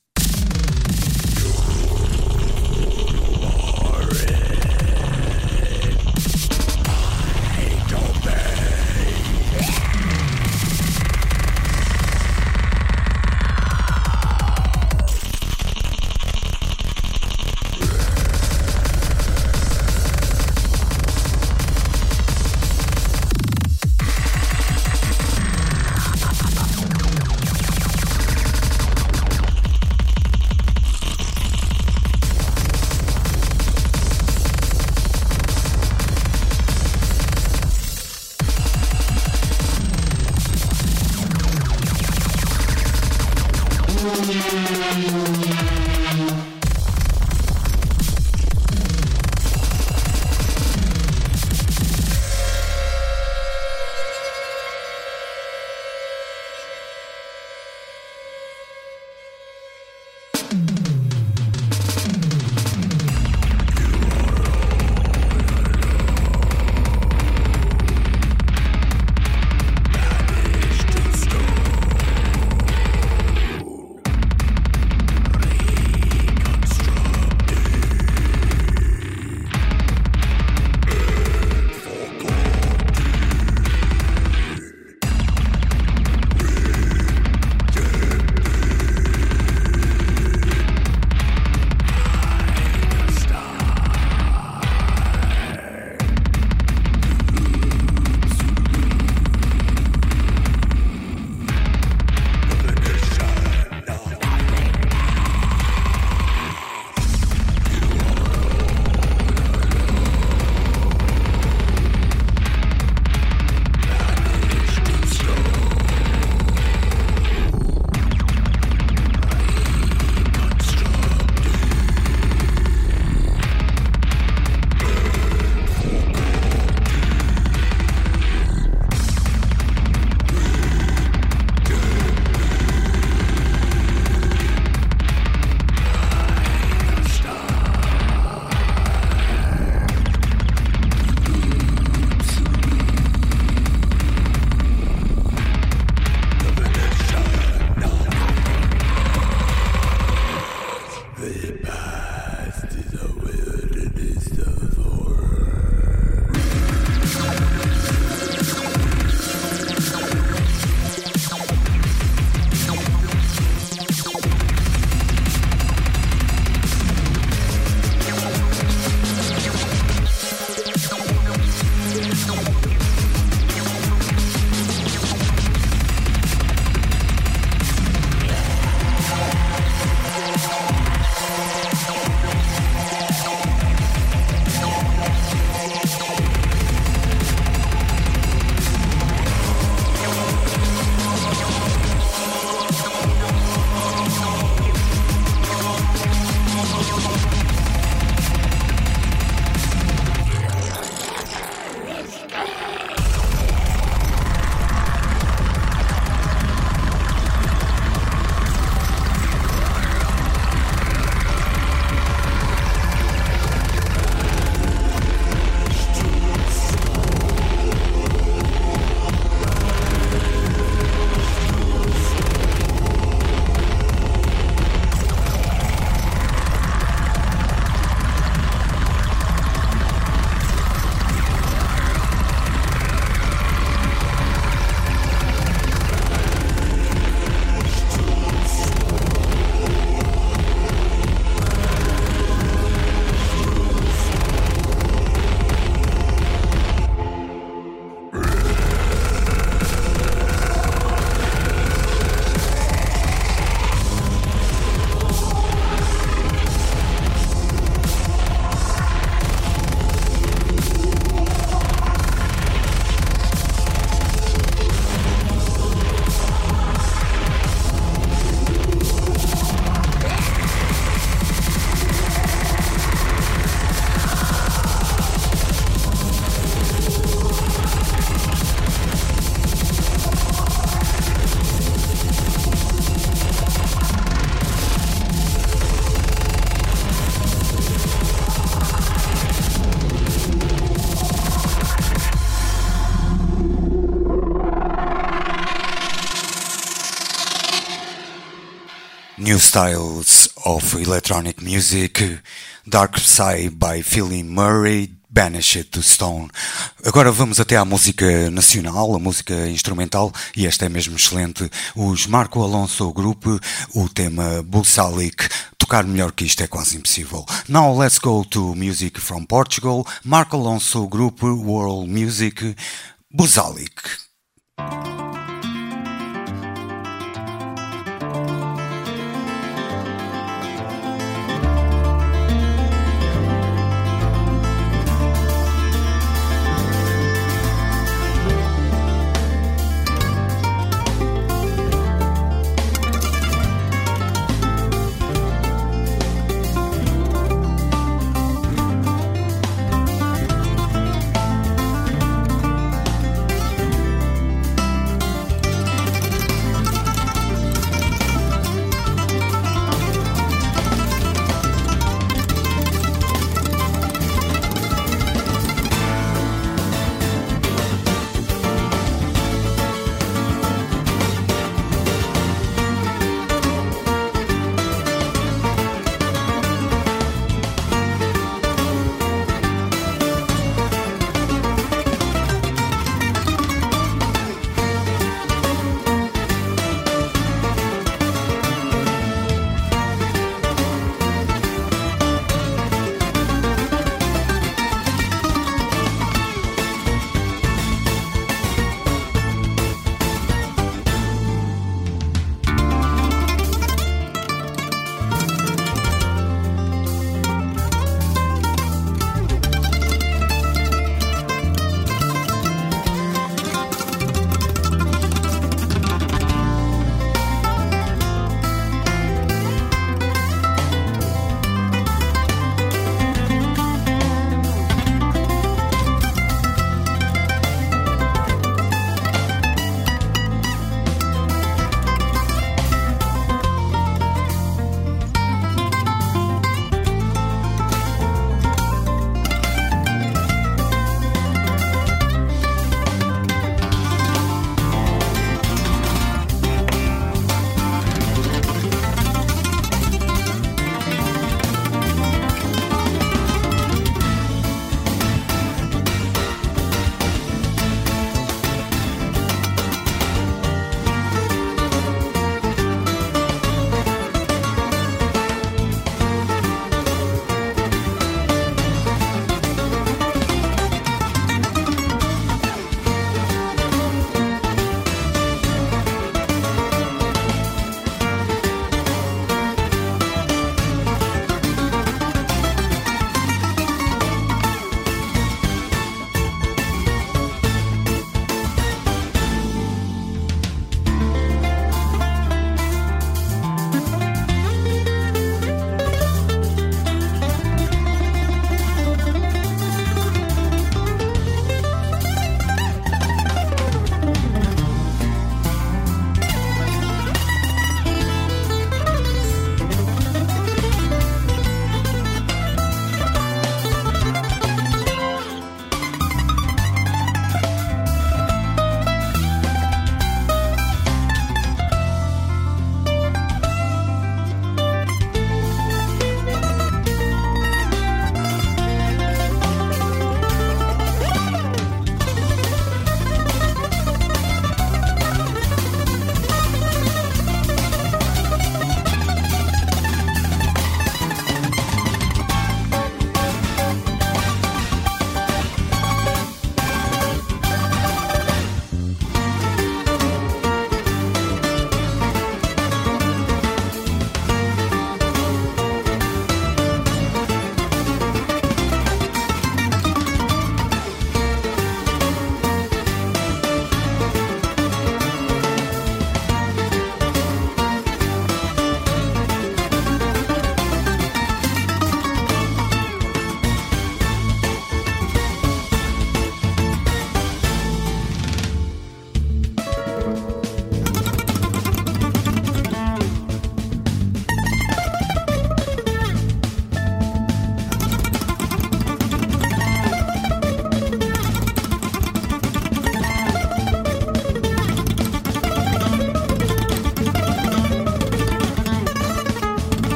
New styles of electronic music, Dark Side by Philly Murray, Banished to Stone. Agora vamos até à música nacional, a música instrumental, e esta é mesmo excelente. Os Marco Alonso Group, o tema Bulsalic. Tocar melhor que isto é quase impossível. Now let's go to music from Portugal. Marco Alonso Group, World Music, Bulsalic.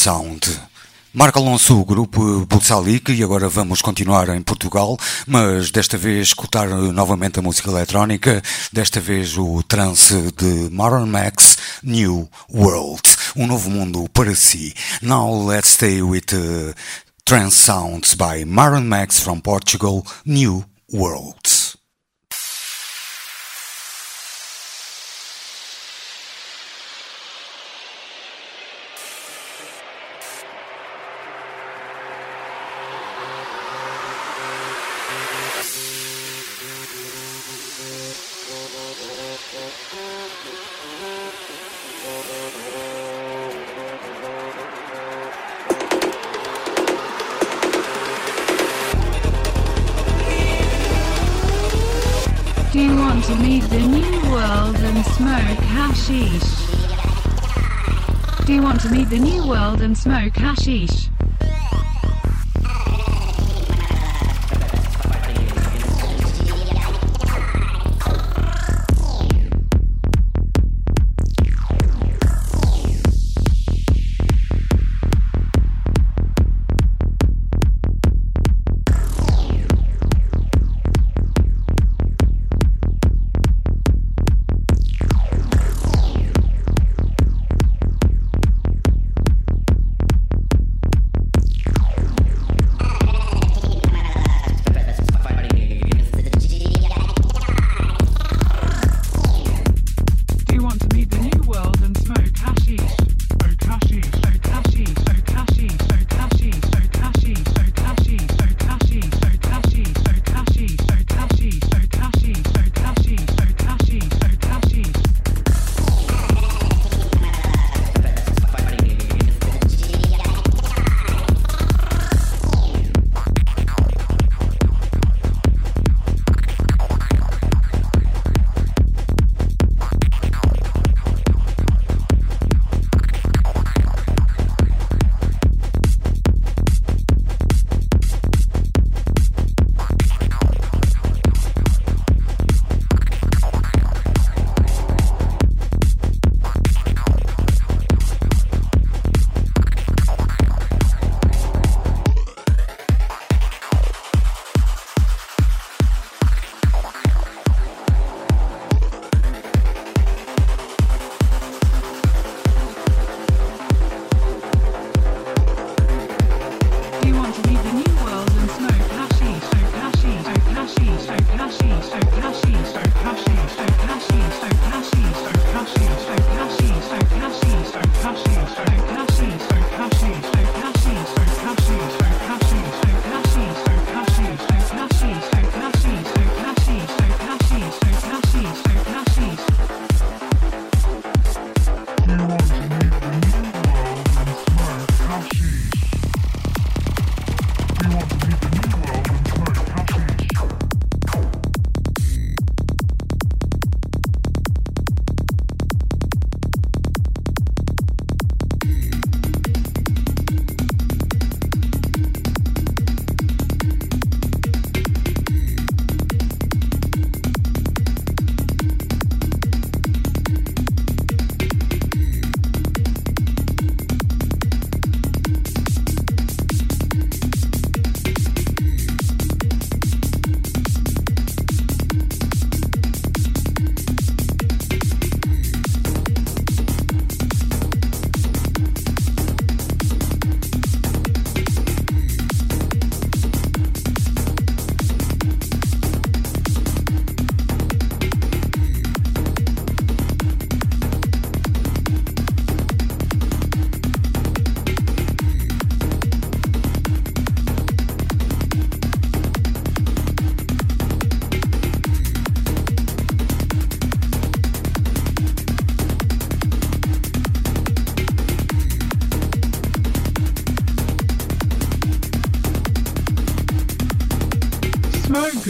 Sound. Marco Alonso, o grupo Bulsalic, e agora vamos continuar em Portugal, mas desta vez escutar novamente a música eletrónica, desta vez o trance de Maron Max, New World, um novo mundo para si. Now let's stay with uh, trance sounds by Maron Max from Portugal, New World. Hashish? Do you want to meet the new world and smoke hashish?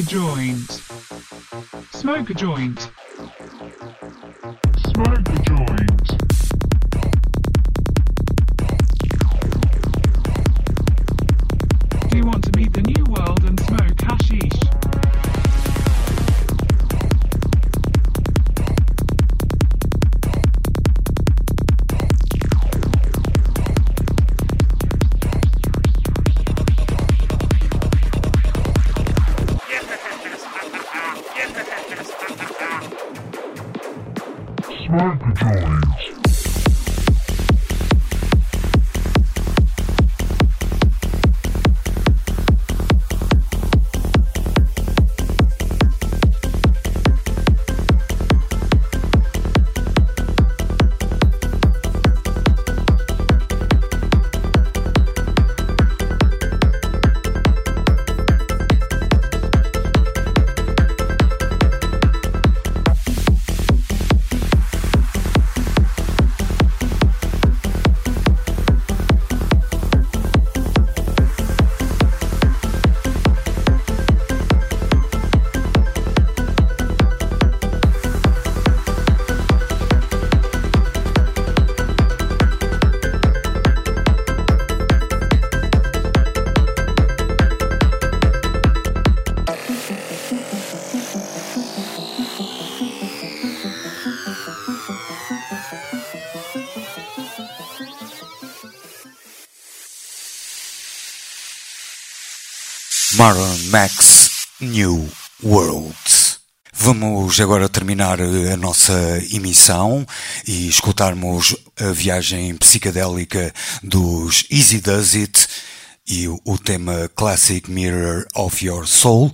A joint. Smoke a joint. Smoke a joint. Do you want to meet the new world and smoke hashish? Marlon Max New World. Vamos agora terminar a nossa emissão e escutarmos a viagem psicadélica dos Easy Does It e o, tema Classic Mirror of Your Soul.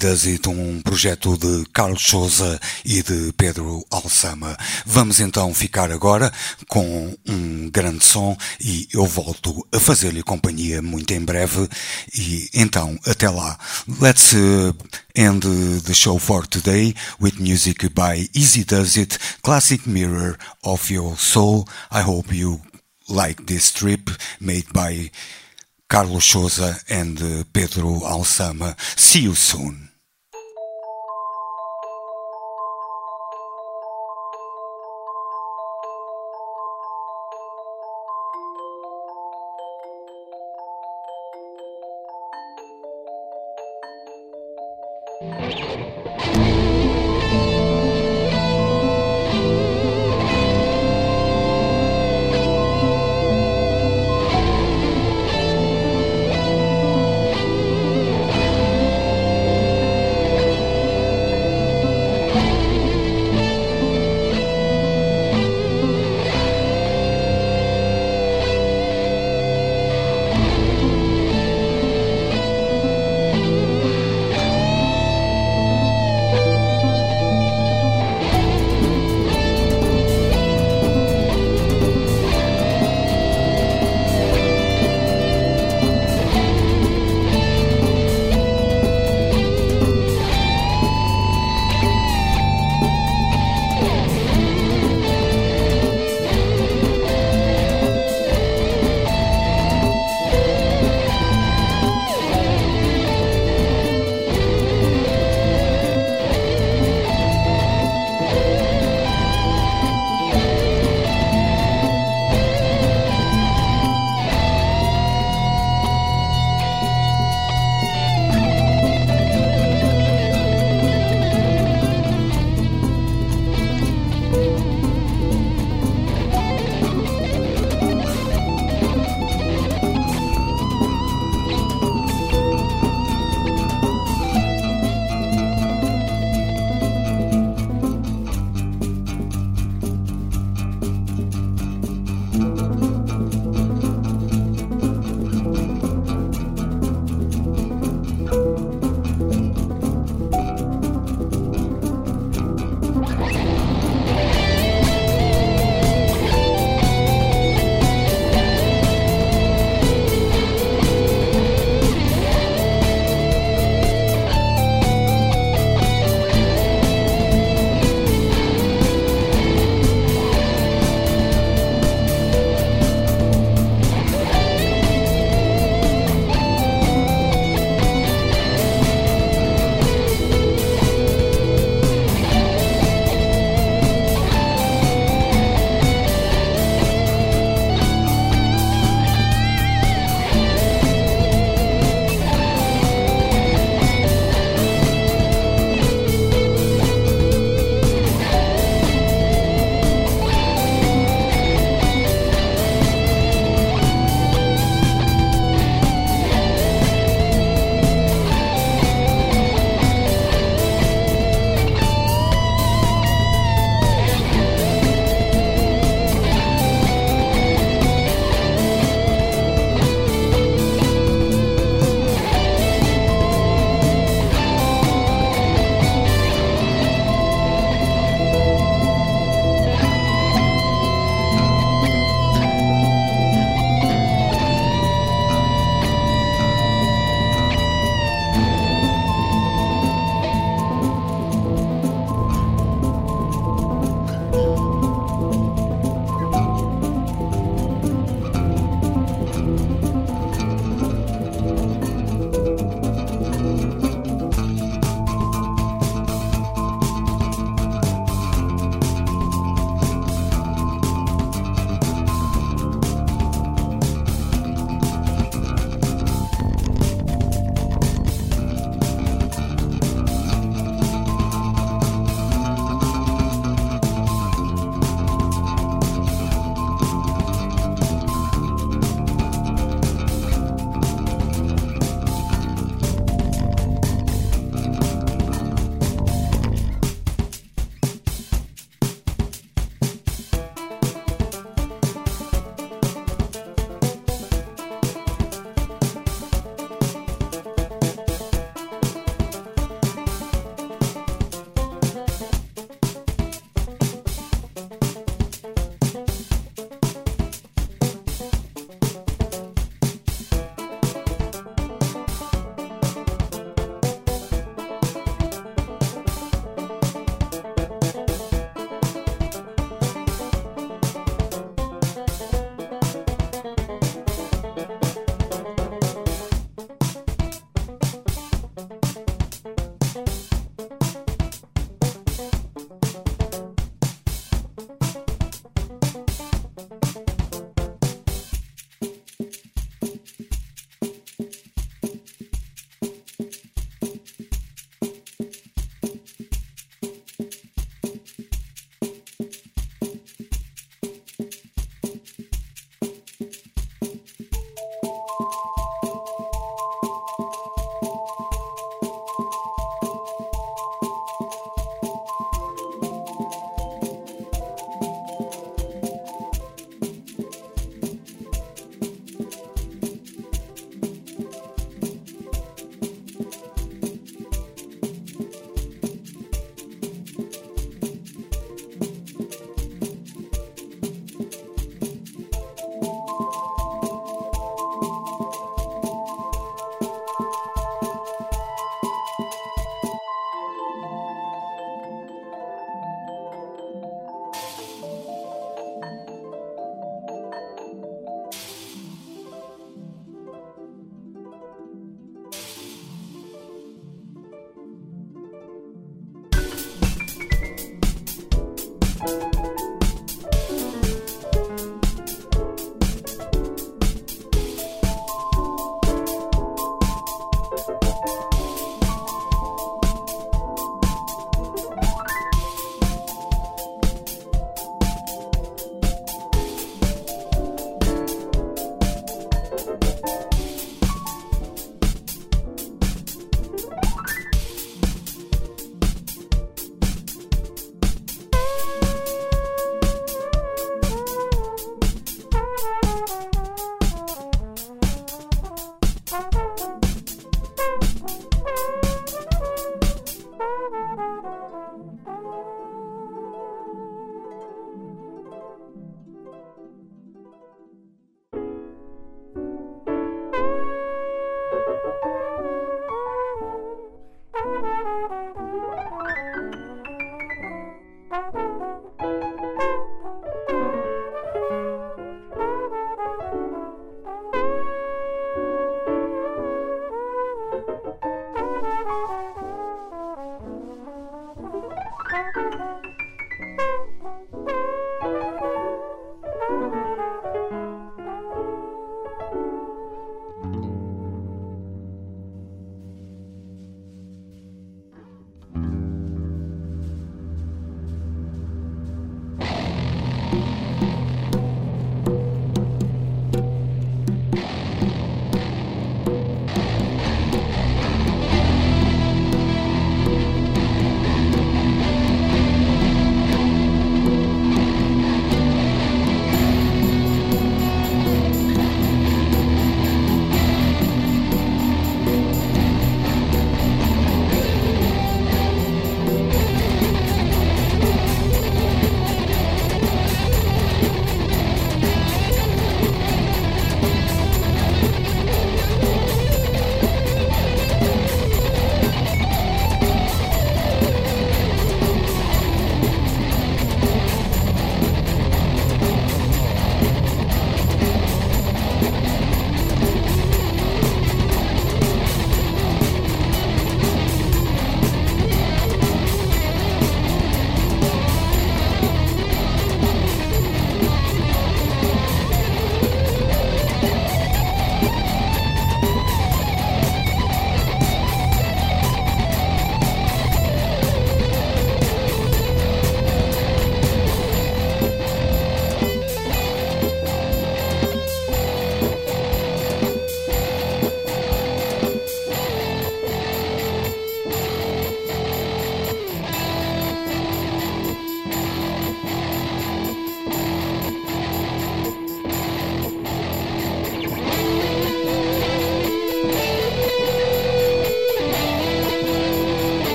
Does It, um projeto de Carlos Souza e de Pedro Alçama. Vamos então ficar agora com um grande som e eu volto a fazer-lhe companhia muito em breve. E então, até lá. Let's uh, end the show for today with music by Easy Does It, Classic Mirror of Your Soul. I hope you like this trip made by Carlos Souza and Pedro Alçama. See you soon.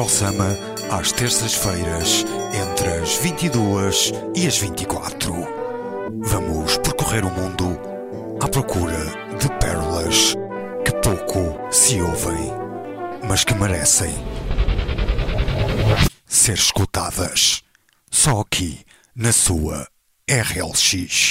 Pedro Alçama, às terças-feiras, entre as 22 e as 24. Vamos percorrer o mundo à procura de pérolas que pouco se ouvem, mas que merecem ser escutadas. Só aqui, na sua RLX.